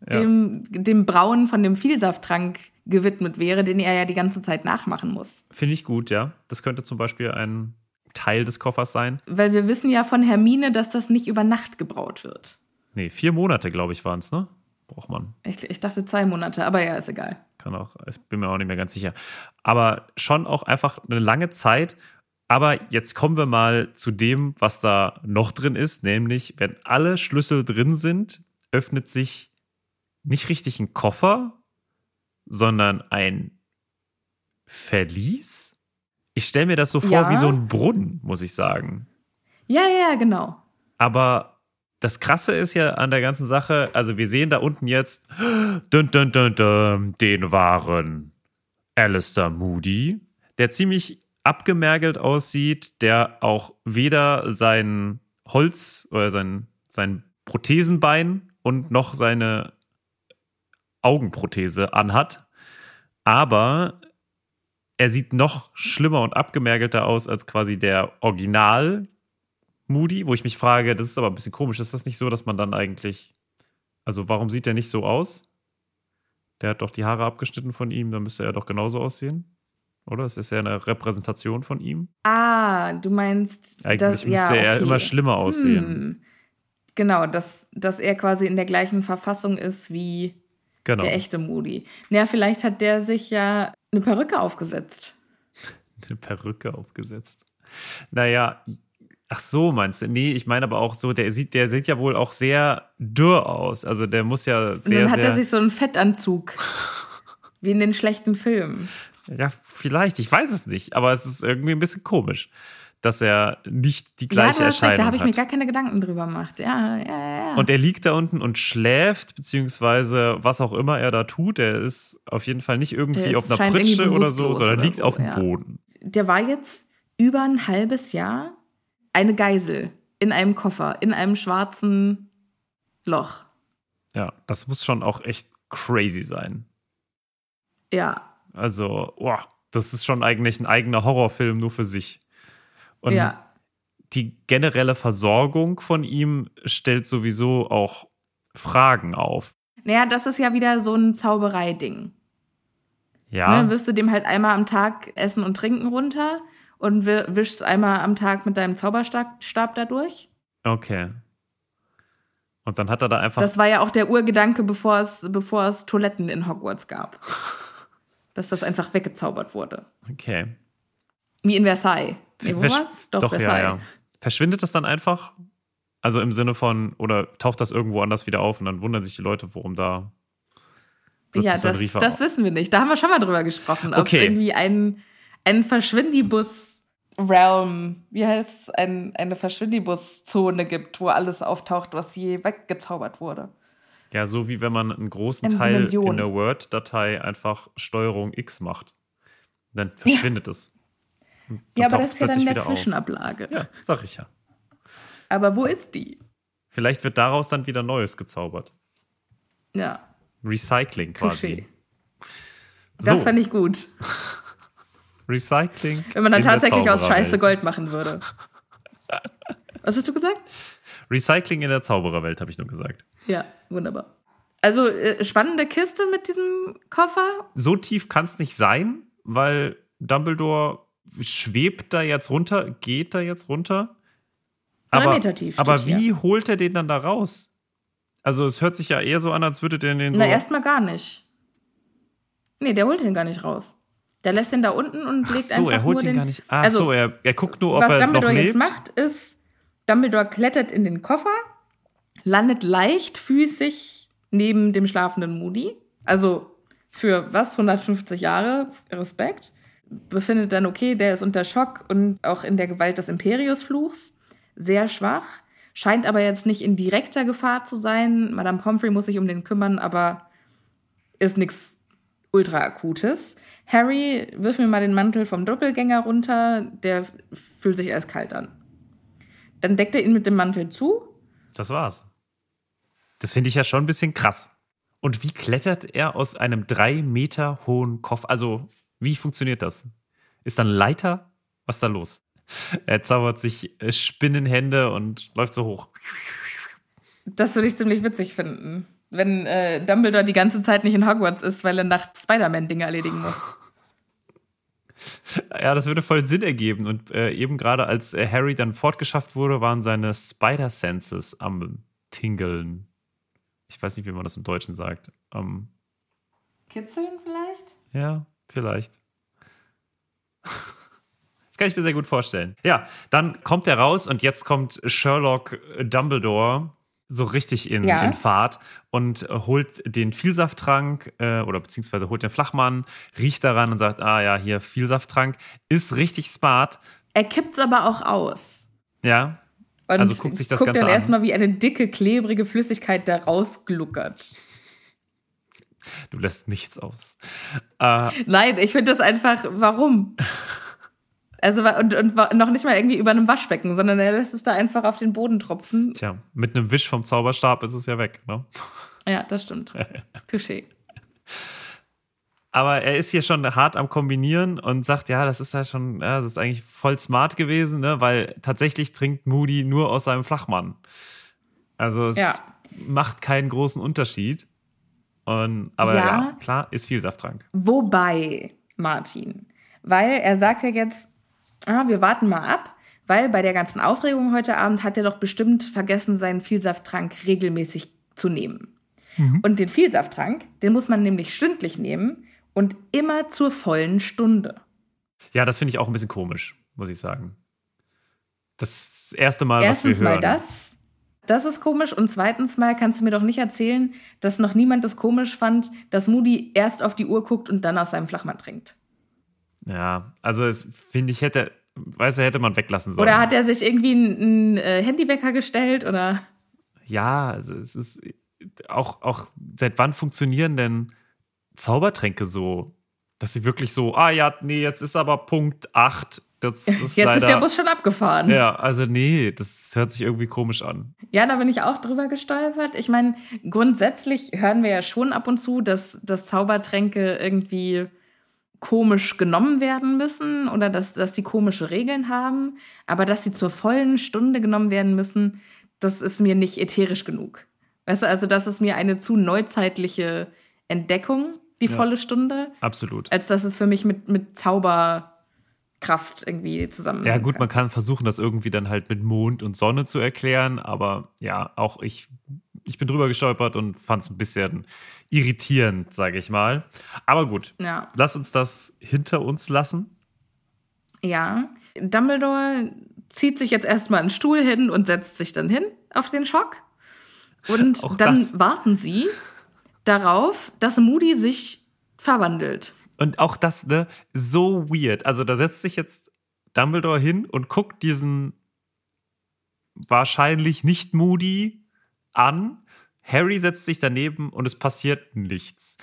dem, dem Brauen von dem Vielsafttrank gewidmet wäre, den er ja die ganze Zeit nachmachen muss. Finde ich gut, ja. Das könnte zum Beispiel ein Teil des Koffers sein. Weil wir wissen ja von Hermine, dass das nicht über Nacht gebraut wird. Nee, vier Monate, glaube ich, waren es, ne? Braucht man. Ich, ich dachte zwei Monate, aber ja, ist egal. Kann auch, ich bin mir auch nicht mehr ganz sicher. Aber schon auch einfach eine lange Zeit. Aber jetzt kommen wir mal zu dem, was da noch drin ist, nämlich, wenn alle Schlüssel drin sind, öffnet sich nicht richtig ein Koffer, sondern ein Verlies. Ich stelle mir das so vor Ja. wie so ein Brunnen, muss ich sagen. Ja, ja, ja, genau. Aber das Krasse ist ja an der ganzen Sache, also wir sehen da unten jetzt dun, dun, dun, den wahren Alistair Moody, der ziemlich abgemergelt aussieht, der auch weder sein Holz oder sein, sein Prothesenbein und noch seine Augenprothese anhat. Aber er sieht noch schlimmer und abgemergelter aus als quasi der Original Moody, wo ich mich frage, das ist aber ein bisschen komisch. Ist das nicht so, dass man dann eigentlich. Also, warum sieht der nicht so aus? Der hat doch die Haare abgeschnitten von ihm, dann müsste er doch genauso aussehen. Oder? Es ist ja eine Repräsentation von ihm. Ah, du meinst, Eigentlich dass, müsste ja, er okay. immer schlimmer aussehen. Hm. Genau, dass, dass er quasi in der gleichen Verfassung ist wie Genau. der echte Moody. Naja, vielleicht hat der sich ja eine Perücke aufgesetzt. Eine Perücke aufgesetzt. Naja, ach so, meinst du? Nee, ich meine aber auch so, der sieht, der sieht ja wohl auch sehr dürr aus. Also der muss ja Und sehr, dann hat er sich so einen Fettanzug. wie in den schlechten Filmen. Ja, vielleicht, ich weiß es nicht, aber es ist irgendwie ein bisschen komisch, dass er nicht die Ja, gleiche du hast recht, Erscheinung da habe ich mir hat. gar keine Gedanken drüber gemacht. Ja, ja, ja. Und er liegt da unten und schläft, beziehungsweise was auch immer er da tut. Er ist auf jeden Fall nicht irgendwie auf einer Pritsche oder so, sondern oder liegt so, auf dem ja. Boden. der war jetzt über ein halbes Jahr eine Geisel in einem Koffer, in einem schwarzen Loch. Ja, das muss schon auch echt crazy sein. Ja, Also, boah, das ist schon eigentlich ein eigener Horrorfilm nur für sich. Und ja. die generelle Versorgung von ihm stellt sowieso auch Fragen auf. Naja, das ist ja wieder so ein Zaubereiding. Ja, Ne, dann wirfst du dem halt einmal am Tag Essen und Trinken runter und wi- wischst einmal am Tag mit deinem Zauberstab Stab dadurch. okay. Und dann hat er da einfach. Das war ja auch der Urgedanke, bevor es, bevor es Toiletten in Hogwarts gab. Dass das einfach weggezaubert wurde. okay. Wie in Versailles. Nee, wo Versch- war's? Doch, ja, Versailles. ja. Verschwindet das dann einfach? Also im Sinne von, oder taucht das irgendwo anders wieder auf und dann wundern sich die Leute, warum da. Ja, das, das wissen wir nicht. Da haben wir schon mal drüber gesprochen. Ob Okay. es irgendwie ein, ein Verschwindibus-Realm, wie heißt es, ein, eine Verschwindibus-Zone gibt, wo alles auftaucht, was je weggezaubert wurde. Ja, so wie wenn man einen großen Eine Teil Dimension. in der Word-Datei einfach Steuerung X macht. Dann verschwindet es. Und dann Ja, aber das ist ja dann der wieder auf. Zwischenablage. Ja, sag ich ja. Aber wo ist die? Vielleicht wird daraus dann wieder Neues gezaubert. Ja, Recycling quasi. Touché. Das So. fand ich gut. Recycling. Wenn man dann tatsächlich aus. Scheiße Gold machen würde. Was hast du gesagt? Recycling in der Zaubererwelt, habe ich nur gesagt. Ja, wunderbar. Also äh, spannende Kiste mit diesem Koffer. So tief kann es nicht sein, weil Dumbledore schwebt da jetzt runter, geht da jetzt runter. Drei Aber, Meter tief aber hier. wie holt er den dann da raus? Also es hört sich ja eher so an, als würde der den so. Na, erstmal gar nicht. Nee, der holt den gar nicht raus. Der lässt den da unten und Ach legt so, einfach er holt nur den den, gar nicht. Ach also, so, er, er guckt nur, ob was er Dumbledore noch jetzt lebt. macht, ist, Dumbledore klettert in den Koffer, landet leichtfüßig neben dem schlafenden Moody. Also für was? 150 Jahre Respekt. Befindet dann, okay, der ist unter Schock und auch in der Gewalt des Imperiusfluchs. Sehr schwach. Scheint aber jetzt nicht in direkter Gefahr zu sein. Madame Pomfrey muss sich um den kümmern, aber ist nichts ultra akutes. Harry, wirf mir mal den Mantel vom Doppelgänger runter. Der fühlt sich erst kalt an. Dann deckt er ihn mit dem Mantel zu. Das war's. Das finde ich ja schon ein bisschen krass. Und wie klettert er aus einem drei Meter hohen Koffer? Also, wie funktioniert das? Ist dann Leiter? Was ist da los? Er zaubert sich äh, Spinnenhände und läuft so hoch. Das würde ich ziemlich witzig finden. Wenn äh, Dumbledore die ganze Zeit nicht in Hogwarts ist, weil er nachts Spider-Man-Dinge erledigen muss. Ja, das würde voll Sinn ergeben. Und äh, eben gerade als äh, Harry dann fortgeschafft wurde, waren seine Spider-Senses am Tingeln. Ich weiß nicht, wie man das im Deutschen sagt. Ähm, Kitzeln vielleicht? Ja, vielleicht. Das kann ich mir sehr gut vorstellen. Ja, dann kommt er raus und jetzt kommt Sherlock Dumbledore so richtig in, Ja. in Fahrt und äh, holt den Vielsafttrank äh, oder beziehungsweise holt den Flachmann, riecht daran und sagt, ah ja, hier Vielsafttrank, ist richtig smart. Er kippt's aber auch aus. Ja, Und Also guckt sich das guckt Ganze dann an. erstmal, wie eine dicke, klebrige Flüssigkeit da rausgluckert. du lässt nichts aus. Äh, Nein, ich finde das einfach, warum? Also, und, und noch nicht mal irgendwie über einem Waschbecken, sondern er lässt es da einfach auf den Boden tropfen. tja, mit einem Wisch vom Zauberstab ist es ja weg. Ne? Ja, das stimmt. Touché. Aber er ist hier schon hart am Kombinieren und sagt, ja, das ist ja schon, ja, das ist eigentlich voll smart gewesen, ne? weil tatsächlich trinkt Moody nur aus seinem Flachmann. Also es Ja. macht keinen großen Unterschied. Und, aber Ja. ja. klar, ist Vielsafttrank. Wobei, Martin, weil er sagt ja jetzt, ah, wir warten mal ab, weil bei der ganzen Aufregung heute Abend hat er doch bestimmt vergessen, seinen Vielsafttrank regelmäßig zu nehmen. Und den Vielsafttrank, den muss man nämlich stündlich nehmen und immer zur vollen Stunde. Ja, das finde ich auch ein bisschen komisch, muss ich sagen. Das erste Mal, Erstens was wir hören. mal das. Das ist komisch. Und zweitens mal kannst du mir doch nicht erzählen, dass noch niemand das komisch fand, dass Moody erst auf die Uhr guckt und dann aus seinem Flachmann trinkt. Ja, also finde ich, hätte, weiß er, hätte man weglassen sollen. Oder hat er sich irgendwie einen äh, Handywecker gestellt oder? Ja, also es ist auch, auch seit wann funktionieren denn Zaubertränke so, dass sie wirklich so, ah ja, nee, jetzt ist aber Punkt 8. Das ist Jetzt leider, ist der Bus schon abgefahren. Ja. Ja, also nee, das hört sich irgendwie komisch an. da bin ich auch drüber gestolpert. Ich meine, grundsätzlich hören wir ja schon ab und zu, dass, dass Zaubertränke irgendwie komisch genommen werden müssen oder dass, dass die komische Regeln haben. Aber dass sie zur vollen Stunde genommen werden müssen, das ist mir nicht ätherisch genug. Weißt du, also das ist mir eine zu neuzeitliche Entdeckung, die Ja. volle Stunde, Absolut. als dass es für mich mit, mit Zauberkraft irgendwie zusammen. Ja, gut, man kann versuchen, das irgendwie dann halt mit Mond und Sonne zu erklären, aber ja, auch ich ich bin drüber gestolpert und fand es ein bisschen irritierend, sage ich mal. Aber gut, Ja. lass uns das hinter uns lassen. Ja. Dumbledore zieht sich jetzt erstmal einen Stuhl hin und setzt sich dann hin auf den Schock. Und Auch dann das. warten sie darauf, dass Moody sich verwandelt. Und auch das, ne, so weird. Also da setzt sich jetzt Dumbledore hin und guckt diesen wahrscheinlich nicht Moody an. Harry setzt sich daneben und es passiert nichts.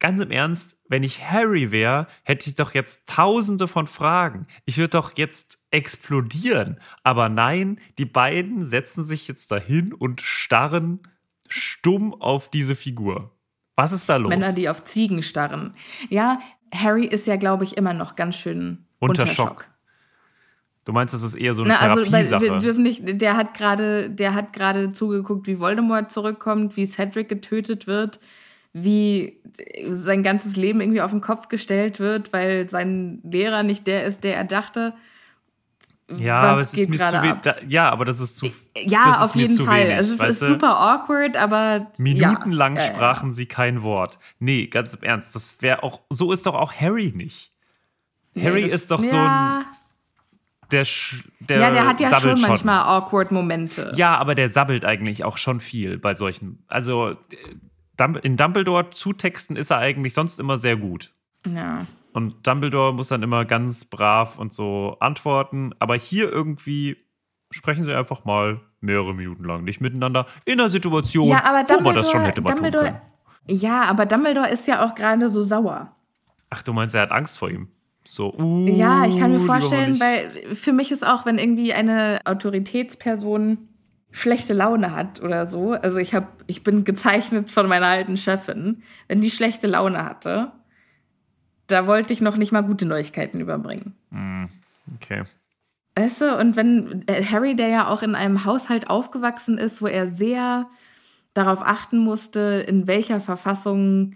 Ganz im Ernst, wenn ich Harry wäre, hätte ich doch jetzt tausende von Fragen. Ich würde doch jetzt explodieren. Aber nein, die beiden setzen sich jetzt dahin und starren stumm auf diese Figur. Was ist da los? Männer, die auf Ziegen starren. Ja, Harry ist ja, glaube ich, immer noch ganz schön Unter unter, Schock. Du meinst, das ist eher so eine Na, also, Therapiesache. wir dürfen nicht, der hat gerade, der hat gerade zugeguckt, wie Voldemort zurückkommt, wie Cedric getötet wird, wie sein ganzes Leben irgendwie auf den Kopf gestellt wird, weil sein Lehrer nicht der ist, der er dachte. ja, was aber es ist mir zu wenig. ja, aber das ist zu. Ja, ist auf jeden Fall. Wenig, also es ist super awkward, aber Minutenlang ja, sprachen sie kein Wort. Nee, ganz im Ernst, das wäre auch. So ist doch auch Harry nicht. Harry Nee, das- ist doch so ja, ein. Der, Sch- der, ja, der hat ja schon manchmal awkward Momente. Ja, aber der sabbelt eigentlich auch schon viel bei solchen. Also in Dumbledore zutexten ist er eigentlich sonst immer sehr gut. ja. Und Dumbledore muss dann immer ganz brav und so antworten. Aber hier irgendwie sprechen sie einfach mal mehrere Minuten lang nicht miteinander in einer Situation, Ja, aber wo man das schon hätte mal tun können. ja, aber Dumbledore ist ja auch gerade so sauer. Ach, du meinst, er hat Angst vor ihm? So, uh, Ja, ich kann mir mal vorstellen, weil für mich ist auch, wenn irgendwie eine Autoritätsperson schlechte Laune hat oder so, also ich habe, ich bin gezeichnet von meiner alten Chefin, wenn die schlechte Laune hatte, da wollte ich noch nicht mal gute Neuigkeiten überbringen. Okay. Weißt du, und wenn äh, Harry, der ja auch in einem Haushalt aufgewachsen ist, wo er sehr darauf achten musste, in welcher Verfassung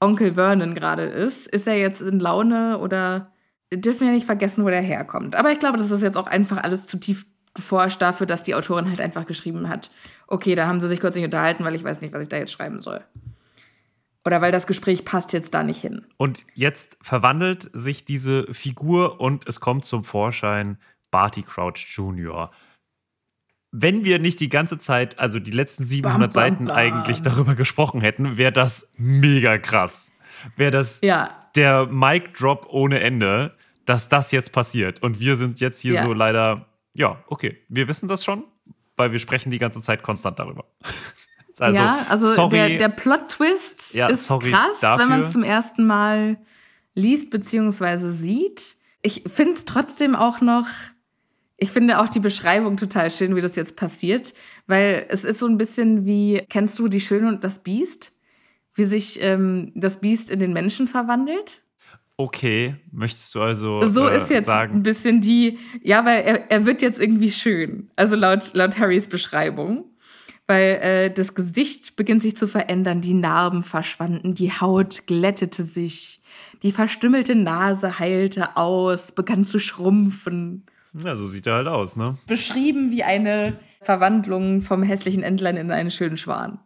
Onkel Vernon gerade ist, ist er jetzt in Laune oder dürfen ja nicht vergessen, wo der herkommt. Aber ich glaube, das ist jetzt auch einfach alles zu tief geforscht dafür, dass die Autorin halt einfach geschrieben hat, okay, da haben sie sich kurz nicht unterhalten, weil ich weiß nicht, was ich da jetzt schreiben soll. Oder weil das Gespräch passt jetzt da nicht hin. Und jetzt verwandelt sich diese Figur und es kommt zum Vorschein Barty Crouch Jr. Wenn wir nicht die ganze Zeit, also die letzten 700 Bam, bam, Seiten bam. eigentlich darüber gesprochen hätten, wäre das mega krass. Wäre das Ja, der Mic Drop ohne Ende, dass das jetzt passiert. Und wir sind jetzt hier Ja. so leider, ja, okay, wir wissen das schon, weil wir sprechen die ganze Zeit konstant darüber. also, ja, also sorry, der, der Plot-Twist Ja, ist krass, dafür. wenn man es zum ersten Mal liest bzw. sieht. Ich finde es trotzdem auch noch, ich finde auch die Beschreibung total schön, wie das jetzt passiert, weil es ist so ein bisschen wie, kennst du Die Schöne und das Biest? Wie sich ähm, das Biest in den Menschen verwandelt? okay, möchtest du also So äh, ist jetzt ein sagen, bisschen die, ja, weil er, er wird jetzt irgendwie schön. Also laut, laut Harrys Beschreibung. Weil äh, das Gesicht beginnt sich zu verändern, die Narben verschwanden, die Haut glättete sich, die verstümmelte Nase heilte aus, begann zu schrumpfen. ja, so sieht er halt aus, ne? Beschrieben wie eine Verwandlung vom hässlichen Entlein in einen schönen Schwan.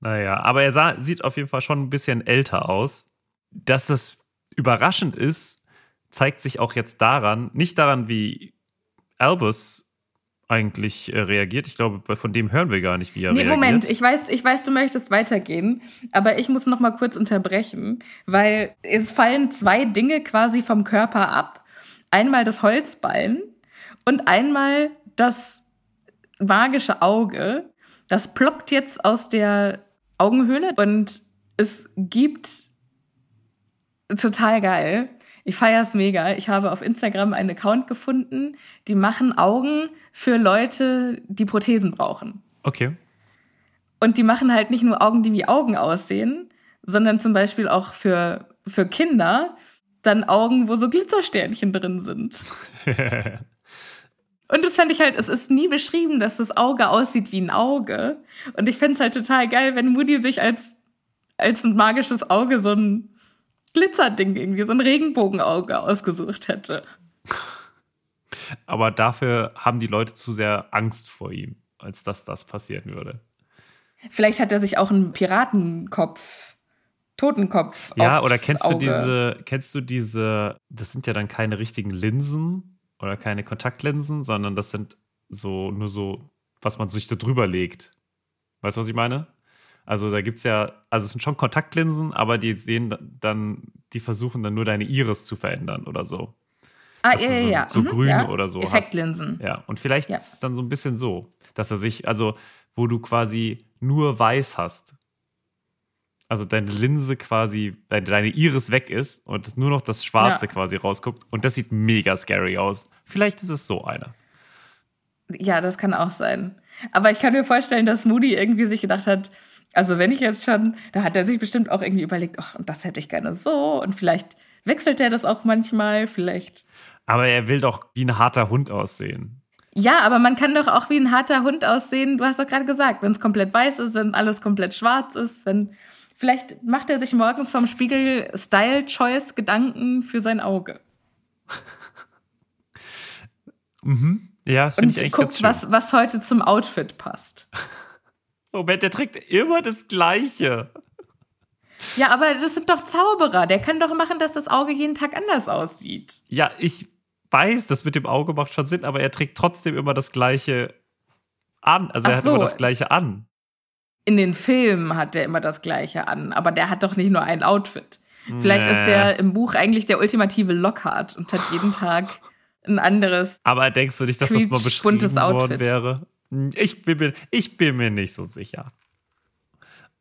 Naja, aber er sah, sieht auf jeden Fall schon ein bisschen älter aus. Dass das überraschend ist, zeigt sich auch jetzt daran, nicht daran, wie Albus eigentlich äh, reagiert. Ich glaube, von dem hören wir gar nicht, wie er Nee, reagiert. Moment, ich weiß, ich weiß, du möchtest weitergehen, aber ich muss noch mal kurz unterbrechen, weil es fallen zwei Dinge quasi vom Körper ab. Einmal das Holzbein und einmal das magische Auge. Das ploppt jetzt aus der Augenhöhle und es gibt total geil. Ich feier's mega. Ich habe auf Instagram einen Account gefunden, die machen Augen für Leute, die Prothesen brauchen. Okay. Und die machen halt nicht nur Augen, die wie Augen aussehen, sondern zum Beispiel auch für, für Kinder dann Augen, wo so Glitzersternchen drin sind. Und das fand ich halt, es ist nie beschrieben, dass das Auge aussieht wie ein Auge. Und ich fände es halt total geil, wenn Moody sich als, als ein magisches Auge so ein Glitzerding irgendwie, so ein Regenbogenauge ausgesucht hätte. Aber dafür haben die Leute zu sehr Angst vor ihm, als dass das passieren würde. Vielleicht hat er sich auch einen Piratenkopf, Totenkopf. Ja, aufs oder kennst du Auge. diese, kennst du diese, das sind ja dann keine richtigen Linsen oder keine Kontaktlinsen, sondern das sind so, nur so, was man sich da drüber legt. Weißt du, was ich meine? Also da gibt es ja, also es sind schon Kontaktlinsen, aber die sehen dann, die versuchen dann nur deine Iris zu verändern oder so. Ah, dass ja, ja, so- ja. so Mhm, grün ja. oder so hast. Effektlinsen. Ja, und vielleicht Ja. ist es dann so ein bisschen so, dass er sich, also wo du quasi nur weiß hast. Also deine Linse quasi, deine, deine Iris weg ist und nur noch das Schwarze Ja. quasi rausguckt. Und das sieht mega scary aus. Vielleicht ist es so einer. Ja, das kann auch sein. Aber ich kann mir vorstellen, dass Moody irgendwie sich gedacht hat, also wenn ich jetzt schon, da hat er sich bestimmt auch irgendwie überlegt, ach, und das hätte ich gerne so und vielleicht wechselt er das auch manchmal, vielleicht. Aber er will doch wie ein harter Hund aussehen. Ja, aber man kann doch auch wie ein harter Hund aussehen. Du hast doch gerade gesagt, wenn es komplett weiß ist, wenn alles komplett schwarz ist, wenn vielleicht macht er sich morgens vom Spiegel Style Choice Gedanken für sein Auge Ja, das finde und ich eigentlich guckt, was was heute zum Outfit passt. Moment, der trägt immer das Gleiche. Ja, aber das sind doch Zauberer. Der kann doch machen, dass das Auge jeden Tag anders aussieht. Ja, ich weiß, das mit dem Auge macht schon Sinn, aber er trägt trotzdem immer das Gleiche an. Also er Ach hat so. immer das Gleiche an. In den Filmen hat der immer das Gleiche an, aber der hat doch nicht nur ein Outfit. Vielleicht Nee. ist der im Buch eigentlich der ultimative Lockhart und hat jeden Tag ein anderes. Aber denkst du nicht, dass das mal beschrieben worden Outfit. wäre? Ich bin, mir, ich bin mir nicht so sicher.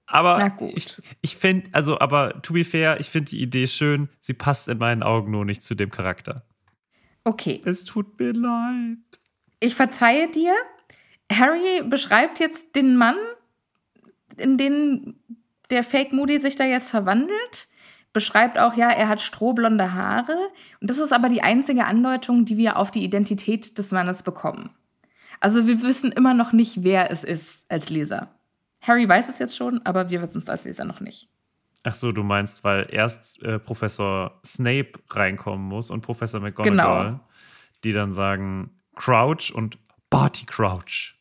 Aber ich, ich finde, also, aber to be fair, ich finde die Idee schön. Sie passt in meinen Augen nur nicht zu dem Charakter. Okay, Es tut mir leid. ich verzeihe dir. Harry beschreibt jetzt den Mann, in den der Fake Moody sich da jetzt verwandelt. Beschreibt auch, ja, er hat strohblonde Haare. Und das ist aber die einzige Andeutung, die wir auf die Identität des Mannes bekommen. Also wir wissen immer noch nicht, wer es ist als Leser. Harry weiß es jetzt schon, aber wir wissen es als Leser noch nicht. Ach so, du meinst, weil erst äh, Professor Snape reinkommen muss und Professor McGonagall, Genau. die dann sagen Crouch und Barty Crouch.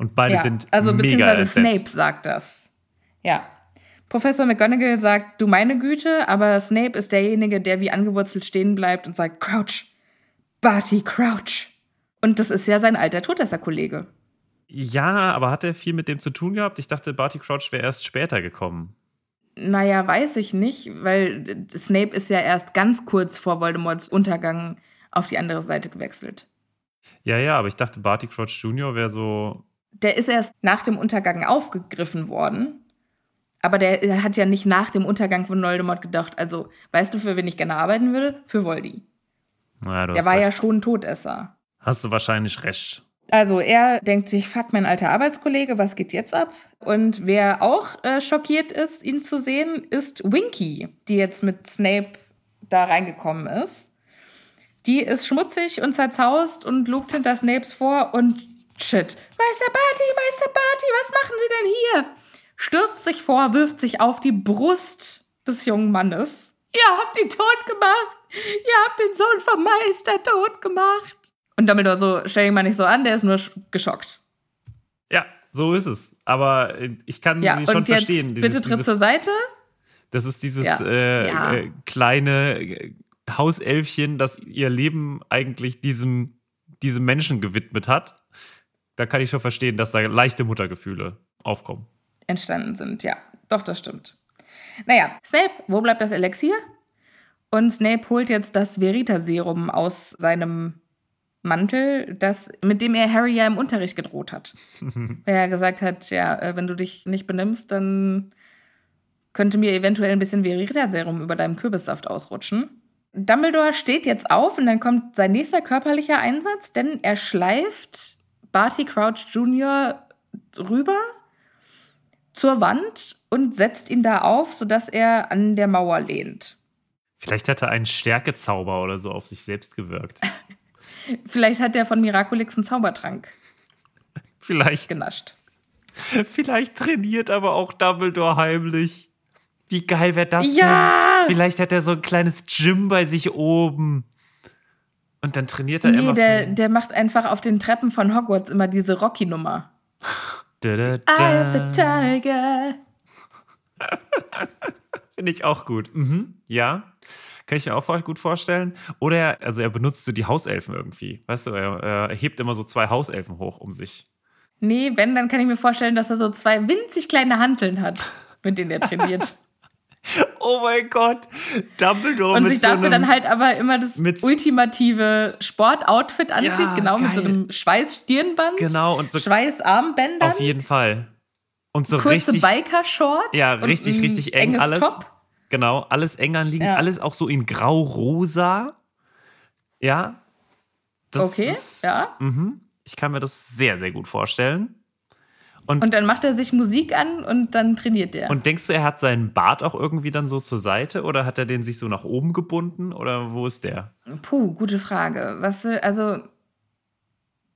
Und beide ja, sind also mega beziehungsweise entsetzt. Snape sagt das. Ja. Professor McGonagall sagt, du meine Güte, aber Snape ist derjenige, der wie angewurzelt stehen bleibt und sagt, Crouch, Barty Crouch. Und das ist ja sein alter Todesser-Kollege. Ja, aber hat er viel mit dem zu tun gehabt? Ich dachte, Barty Crouch wäre erst später gekommen. Naja, weiß ich nicht, weil Snape ist ja erst ganz kurz vor Voldemorts Untergang auf die andere Seite gewechselt. Ja, ja, aber ich dachte, Barty Crouch Jr. wäre so. Der ist erst nach dem Untergang aufgegriffen worden. Aber der er hat ja nicht nach dem Untergang von Voldemort gedacht. Also, weißt du, für wen ich gerne arbeiten würde? Für Voldy. Naja, du Der war ja recht. schon ein Todesser. Hast du wahrscheinlich recht. Also er denkt sich, fuck, mein alter Arbeitskollege, was geht jetzt ab? Und wer auch äh, schockiert ist, ihn zu sehen, ist Winky, die jetzt mit Snape da reingekommen ist. Die ist schmutzig und zerzaust und lugt hinter Snapes vor und shit. Meister Barty, Meister Barty, was machen Sie denn hier? Stürzt sich vor, wirft sich auf die Brust des jungen Mannes. Ihr habt ihn tot gemacht. Ihr habt den Sohn vom Meister tot gemacht. Und Dumbledore so, stell ihn mal nicht so an, der ist nur sch- geschockt. Ja, so ist es. Aber äh, ich kann Ja, sie schon verstehen. bitte tritt zur Seite. Das ist dieses Ja. Äh, Ja. Äh, kleine äh, Hauselfchen, das ihr Leben eigentlich diesem, diesem Menschen gewidmet hat. Da kann ich schon verstehen, dass da leichte Muttergefühle aufkommen. entstanden sind. Ja, doch, das stimmt. Naja, Snape, wo bleibt das Elixier? Und Snape holt jetzt das Verita-Serum aus seinem Mantel, das, mit dem er Harry ja im Unterricht gedroht hat. Weil er gesagt hat, ja, äh, wenn du dich nicht benimmst, dann könnte mir eventuell ein bisschen Verita-Serum über deinem Kürbissaft ausrutschen. Dumbledore steht jetzt auf und dann kommt sein nächster körperlicher Einsatz, denn er schleift Barty Crouch Jr. rüber zur Wand und setzt ihn da auf, sodass er an der Mauer lehnt. Vielleicht hat er einen Stärkezauber oder so auf sich selbst gewirkt. Vielleicht hat er von Miraculix einen Zaubertrank Vielleicht, genascht. vielleicht trainiert aber auch Dumbledore heimlich. Wie geil wäre das Ja! denn? Vielleicht hat er so ein kleines Gym bei sich oben. Und dann trainiert er Nee, immer der, von- der macht einfach auf den Treppen von Hogwarts immer diese Rocky-Nummer. Da, da, of the da. Tiger. Finde ich auch gut. Mhm. Ja. Kann ich mir auch gut vorstellen. Oder er, also er benutzt so die Hauselfen irgendwie. Weißt du, er, er hebt immer so zwei Hauselfen hoch um sich. Nee, wenn, dann kann ich mir vorstellen, dass er so zwei winzig kleine Hanteln hat, mit denen er trainiert. Oh mein Gott, Dumbledore Und mit sich so dafür dann halt aber immer das mit- ultimative Sportoutfit anzieht, Ja, genau, mit so geil. einem Schweißstirnband, Genau, und so Schweißarmbändern, auf jeden Fall. Und so kurze richtig, Biker-Shorts. ja, richtig, richtig eng alles. Top. Genau, alles eng anliegend, Ja. alles auch so in grau-rosa. Ja. Das Okay, ist, ja. Mhm. Ich kann mir das sehr, sehr gut vorstellen. Und, Und dann macht er sich Musik an und dann trainiert er. und denkst du, er hat seinen Bart auch irgendwie dann so zur Seite oder hat er den sich so nach oben gebunden oder wo ist der? Puh, gute Frage. Was will, also,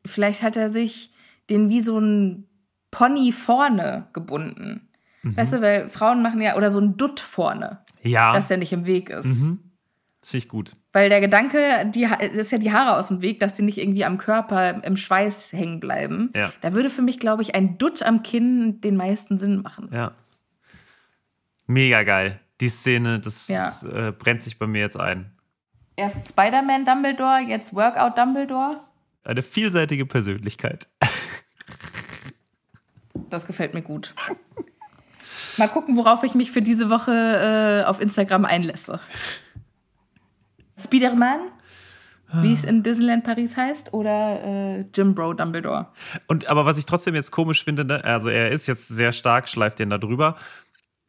vielleicht hat er sich den wie so ein Pony vorne gebunden. Mhm. Weißt du, weil Frauen machen ja, oder so ein Dutt vorne, Ja, dass der nicht im Weg ist. Mhm. das finde ich gut. Weil der Gedanke, die, das ist ja die Haare aus dem Weg, dass die nicht irgendwie am Körper im Schweiß hängen bleiben. Ja. Da würde für mich, glaube ich, ein Dutt am Kinn den meisten Sinn machen. Ja. Mega geil. Die Szene, das Ja. äh, brennt sich bei mir jetzt ein. Erst Spider-Man Dumbledore, jetzt Workout Dumbledore. Eine vielseitige Persönlichkeit. Das gefällt mir gut. Mal gucken, worauf ich mich für diese Woche äh, auf Instagram einlasse. Spiderman, wie es in Disneyland Paris heißt, oder äh, Jim Bro Dumbledore. Und aber was ich trotzdem jetzt komisch finde, ne, also er ist jetzt sehr stark, schleift den da drüber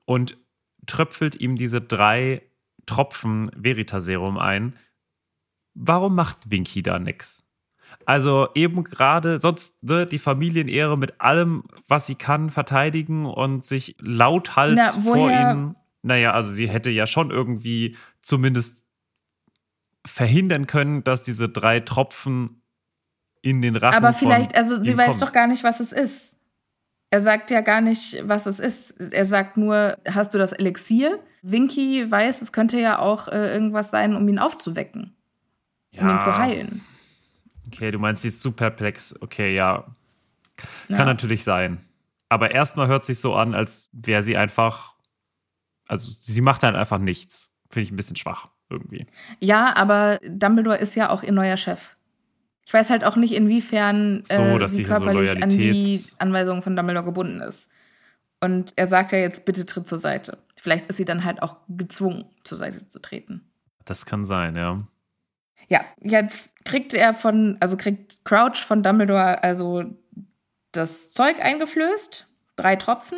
und tröpfelt ihm diese drei Tropfen Veritaserum ein. Warum macht Winky da nix? Also eben gerade sonst ne, die Familienehre mit allem, was sie kann, verteidigen und sich lauthals Na, vor ihnen. Naja, also sie hätte ja schon irgendwie zumindest verhindern können, dass diese drei Tropfen in den Rachen Aber vielleicht, also sie weiß kommen. doch gar nicht, was es ist. Er sagt ja gar nicht, was es ist. Er sagt nur, hast du das Elixier? Winky weiß, es könnte ja auch äh, irgendwas sein, um ihn aufzuwecken, um ihn zu heilen. Okay, du meinst, sie ist zu perplex. Okay, ja. Ja. Kann natürlich sein. Aber erstmal hört sich so an, als wäre sie einfach. Also, sie macht dann einfach nichts. Finde ich ein bisschen schwach irgendwie. Ja, aber Dumbledore ist ja auch ihr neuer Chef. Ich weiß halt auch nicht, inwiefern So, äh, dass sie hier so körperlich an die Anweisungen von Dumbledore gebunden ist. Und er sagt ja jetzt, bitte tritt zur Seite. Vielleicht ist sie dann halt auch gezwungen, zur Seite zu treten. Das kann sein, ja. Ja, jetzt kriegt er von, also kriegt Crouch von Dumbledore also das Zeug eingeflößt, drei Tropfen.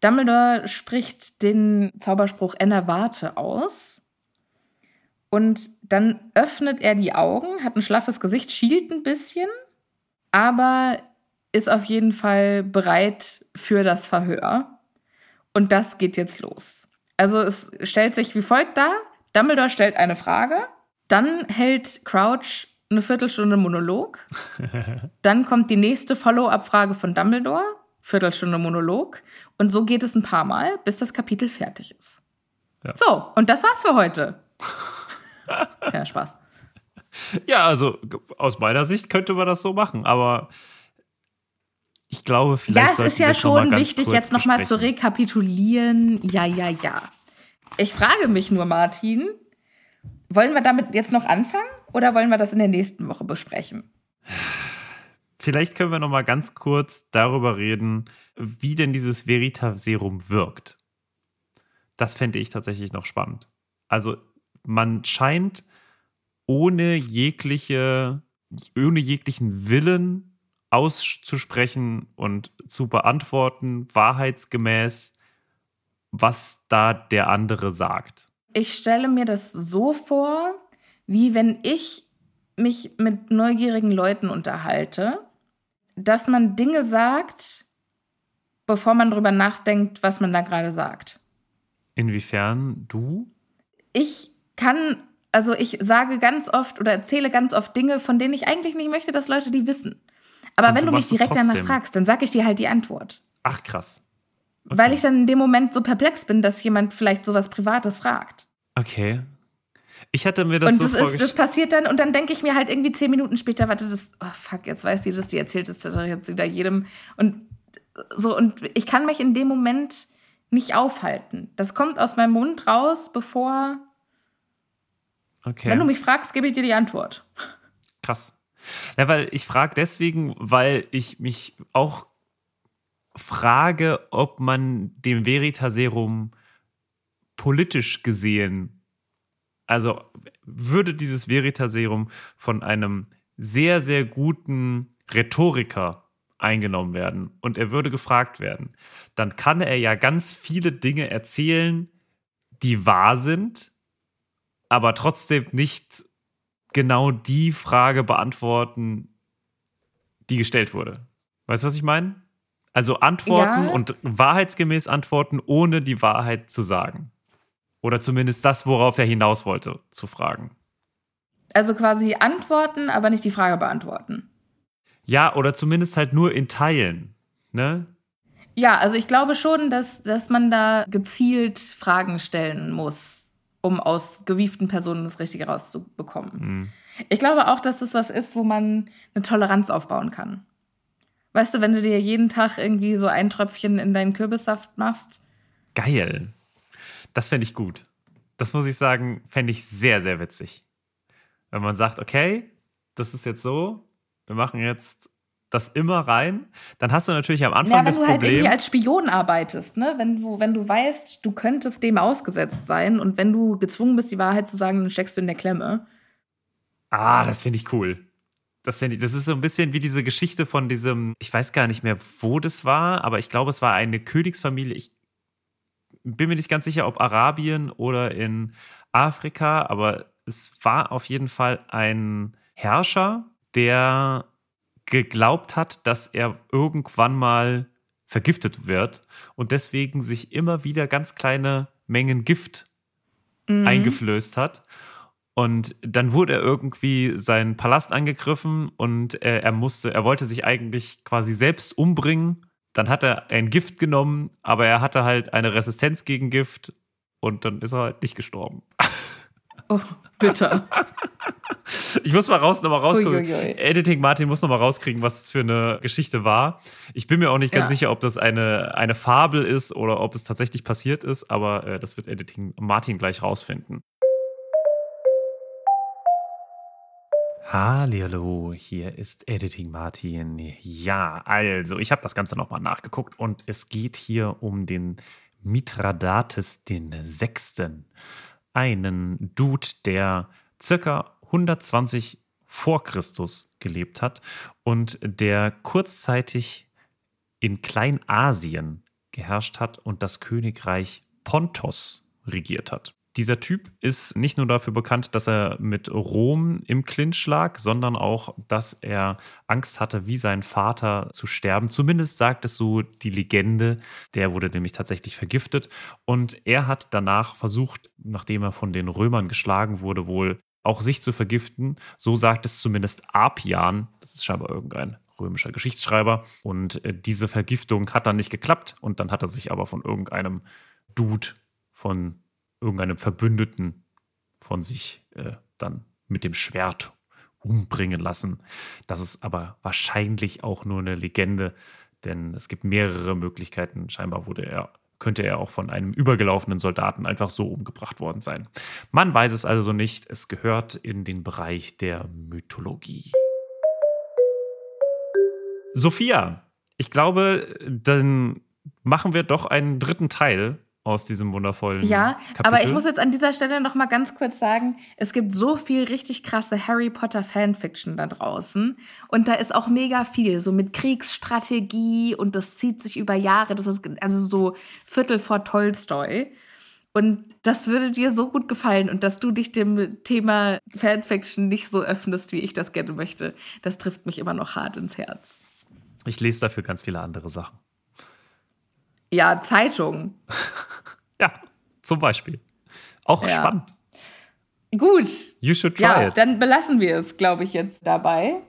Dumbledore spricht den Zauberspruch Enervate aus. Und dann öffnet er die Augen, hat ein schlaffes Gesicht, schielt ein bisschen, aber ist auf jeden Fall bereit für das Verhör. Und das geht jetzt los. Also es stellt sich wie folgt dar. Dumbledore stellt eine Frage, dann hält Crouch eine Viertelstunde Monolog, dann kommt die nächste Follow-up-Frage von Dumbledore, Viertelstunde Monolog und so geht es ein paar Mal, bis das Kapitel fertig ist. Ja. So, und das war's für heute. ja, Spaß. Ja, also aus meiner Sicht könnte man das so machen, aber ich glaube, vielleicht. Ja, es ist ja schon wichtig, jetzt nochmal zu rekapitulieren. Ja, ja, ja. Ich frage mich nur, Martin, wollen wir damit jetzt noch anfangen oder wollen wir das in der nächsten Woche besprechen? Vielleicht können wir noch mal ganz kurz darüber reden, wie denn dieses Veritaserum wirkt. Das fände ich tatsächlich noch spannend. Also man scheint ohne jegliche, ohne jeglichen Willen auszusprechen und zu beantworten, wahrheitsgemäß, was da der andere sagt. Ich stelle mir das so vor, wie wenn ich mich mit neugierigen Leuten unterhalte, dass man Dinge sagt, bevor man drüber nachdenkt, was man da gerade sagt. Inwiefern du? ich kann, also ich sage ganz oft oder erzähle ganz oft Dinge, von denen ich eigentlich nicht möchte, dass Leute die wissen. Aber Und wenn du du mich es direkt danach fragst, dann sage ich dir halt die Antwort. Ach krass. Weil ich dann in dem Moment so perplex bin, dass jemand vielleicht sowas Privates fragt. Okay. Ich hatte mir das und so das, ist, das passiert dann und dann denke ich mir halt irgendwie zehn Minuten später, warte, das, oh fuck, jetzt weiß die das, die erzählt das jetzt wieder jedem. Und So, und ich kann mich in dem Moment nicht aufhalten. Das kommt aus meinem Mund raus, bevor. Okay. Wenn du mich fragst, gebe ich dir die Antwort. Krass. Ja, weil ich frage deswegen, weil ich mich auch frage, ob man dem Veritaserum politisch gesehen, also würde dieses Veritaserum von einem sehr, sehr guten Rhetoriker eingenommen werden und er würde gefragt werden, dann kann er ja ganz viele Dinge erzählen, die wahr sind, aber trotzdem nicht genau die Frage beantworten, die gestellt wurde. Weißt du, was ich meine? Also antworten Ja. und wahrheitsgemäß antworten, ohne die Wahrheit zu sagen. Oder zumindest das, worauf er hinaus wollte, zu fragen. Also quasi antworten, aber nicht die Frage beantworten. Ja, oder zumindest halt nur in Teilen. Ne? Ja, also ich glaube schon, dass, dass man da gezielt Fragen stellen muss, um aus gewieften Personen das Richtige rauszubekommen. Mhm. Ich glaube auch, dass das was ist, wo man eine Toleranz aufbauen kann. Weißt du, wenn du dir jeden Tag irgendwie so ein Tröpfchen in deinen Kürbissaft machst, Geil. Das fände ich gut. Das muss ich sagen, fände ich sehr, sehr witzig. Wenn man sagt, okay, das ist jetzt so, wir machen jetzt das immer rein, dann hast du natürlich am Anfang Ja, wenn das du halt Problem. irgendwie als Spion arbeitest, ne? Wenn du, wenn du weißt, du könntest dem ausgesetzt sein und wenn du gezwungen bist, die Wahrheit zu sagen, dann steckst du in der Klemme. Ah, das finde ich cool. Das, ich, das ist so ein bisschen wie diese Geschichte von diesem, ich weiß gar nicht mehr, wo das war, aber ich glaube, es war eine Königsfamilie. Ich bin mir nicht ganz sicher, ob Arabien oder in Afrika, aber es war auf jeden Fall ein Herrscher, der geglaubt hat, dass er irgendwann mal vergiftet wird und deswegen sich immer wieder ganz kleine Mengen Gift eingeflößt hat. Und dann wurde er irgendwie seinen Palast angegriffen und äh, er musste, er wollte sich eigentlich quasi selbst umbringen. Dann hat er ein Gift genommen, aber er hatte halt eine Resistenz gegen Gift und dann ist er halt nicht gestorben. Oh, bitter. Ich muss mal raus, nochmal rausgucken. Uiuiui. Editing Martin muss nochmal rauskriegen, was das für eine Geschichte war. Ich bin mir auch nicht ganz Ja. sicher, ob das eine, eine Fabel ist oder ob es tatsächlich passiert ist, aber äh, das wird Editing Martin gleich rausfinden. Hallo, hier ist Editing Martin. Ja, also ich habe das Ganze nochmal nachgeguckt und es geht hier um den Mithradates den Sechsten, einen Dude, der circa 120 vor Christus gelebt hat und der kurzzeitig in Kleinasien geherrscht hat und das Königreich Pontos regiert hat. Dieser Typ ist nicht nur dafür bekannt, dass er mit Rom im Clinch lag, sondern auch, dass er Angst hatte, wie sein Vater zu sterben. Zumindest sagt es so die Legende. Der wurde nämlich tatsächlich vergiftet. Und er hat danach versucht, nachdem er von den Römern geschlagen wurde, wohl auch sich zu vergiften. So sagt es zumindest Apian. Das ist scheinbar irgendein römischer Geschichtsschreiber. Und äh, diese Vergiftung hat dann nicht geklappt. Und dann hat er sich aber von irgendeinem Dude, von irgendeinem Verbündeten von sich äh, dann mit dem Schwert umbringen lassen. Das ist aber wahrscheinlich auch nur eine Legende, denn es gibt mehrere Möglichkeiten. Scheinbar wurde er, könnte er auch von einem übergelaufenen Soldaten einfach so umgebracht worden sein. Man weiß es also nicht. Es gehört in den Bereich der Mythologie. Sophia, ich glaube, dann machen wir doch einen dritten Teil aus diesem wundervollen Ja, Kapitel. aber ich muss jetzt an dieser Stelle noch mal ganz kurz sagen, es gibt so viel richtig krasse Harry Potter Fanfiction da draußen und da ist auch mega viel so mit Kriegsstrategie und das zieht sich über Jahre, das ist also so Viertel vor Tolstoi. Und das würde dir so gut gefallen und dass du dich dem Thema Fanfiction nicht so öffnest, wie ich das gerne möchte, das trifft mich immer noch hart ins Herz. Ich lese dafür ganz viele andere Sachen. Ja, Zeitung. Ja, zum Beispiel. Auch Ja. spannend. Gut. You should try Ja, it. dann belassen wir es, glaube ich, jetzt dabei.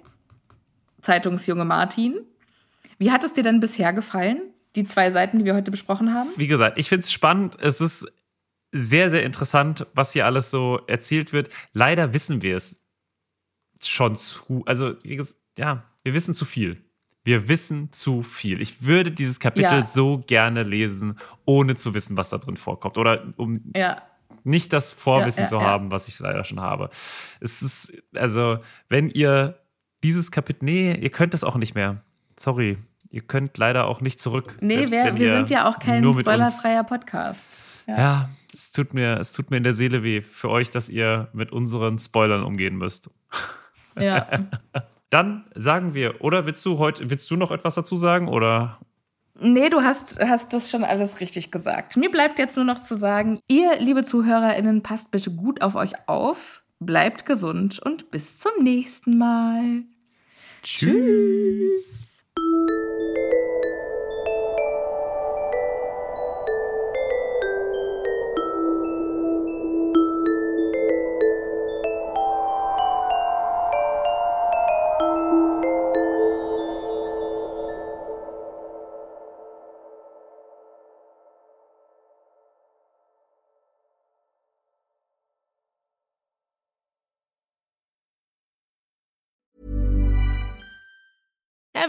Zeitungsjunge Martin. Wie hat es dir denn bisher gefallen? Die zwei Seiten, die wir heute besprochen haben? Wie gesagt, ich finde es spannend. Es ist sehr, sehr interessant, was hier alles so erzählt wird. Leider wissen wir es schon zu. Also, wie gesagt, ja, wir wissen zu viel. Wir wissen zu viel. Ich würde dieses Kapitel Ja. so gerne lesen, ohne zu wissen, was da drin vorkommt. Oder um Ja. nicht das Vorwissen Ja, zu haben, was ich leider schon habe. Es ist, also, wenn ihr dieses Kapitel, nee, ihr könnt es auch nicht mehr. Sorry. Ihr könnt leider auch nicht zurück. Nee, selbst wir, sind ja auch kein spoilerfreier Podcast. Ja, es tut mir, es tut mir in der Seele weh für euch, dass ihr mit unseren Spoilern umgehen müsst. Ja. Dann sagen wir, oder willst du heute, willst du noch etwas dazu sagen? Oder Nee, du hast, hast das schon alles richtig gesagt. Mir bleibt jetzt nur noch zu sagen, ihr, liebe ZuhörerInnen, passt bitte gut auf euch auf, bleibt gesund und bis zum nächsten Mal. tschüss.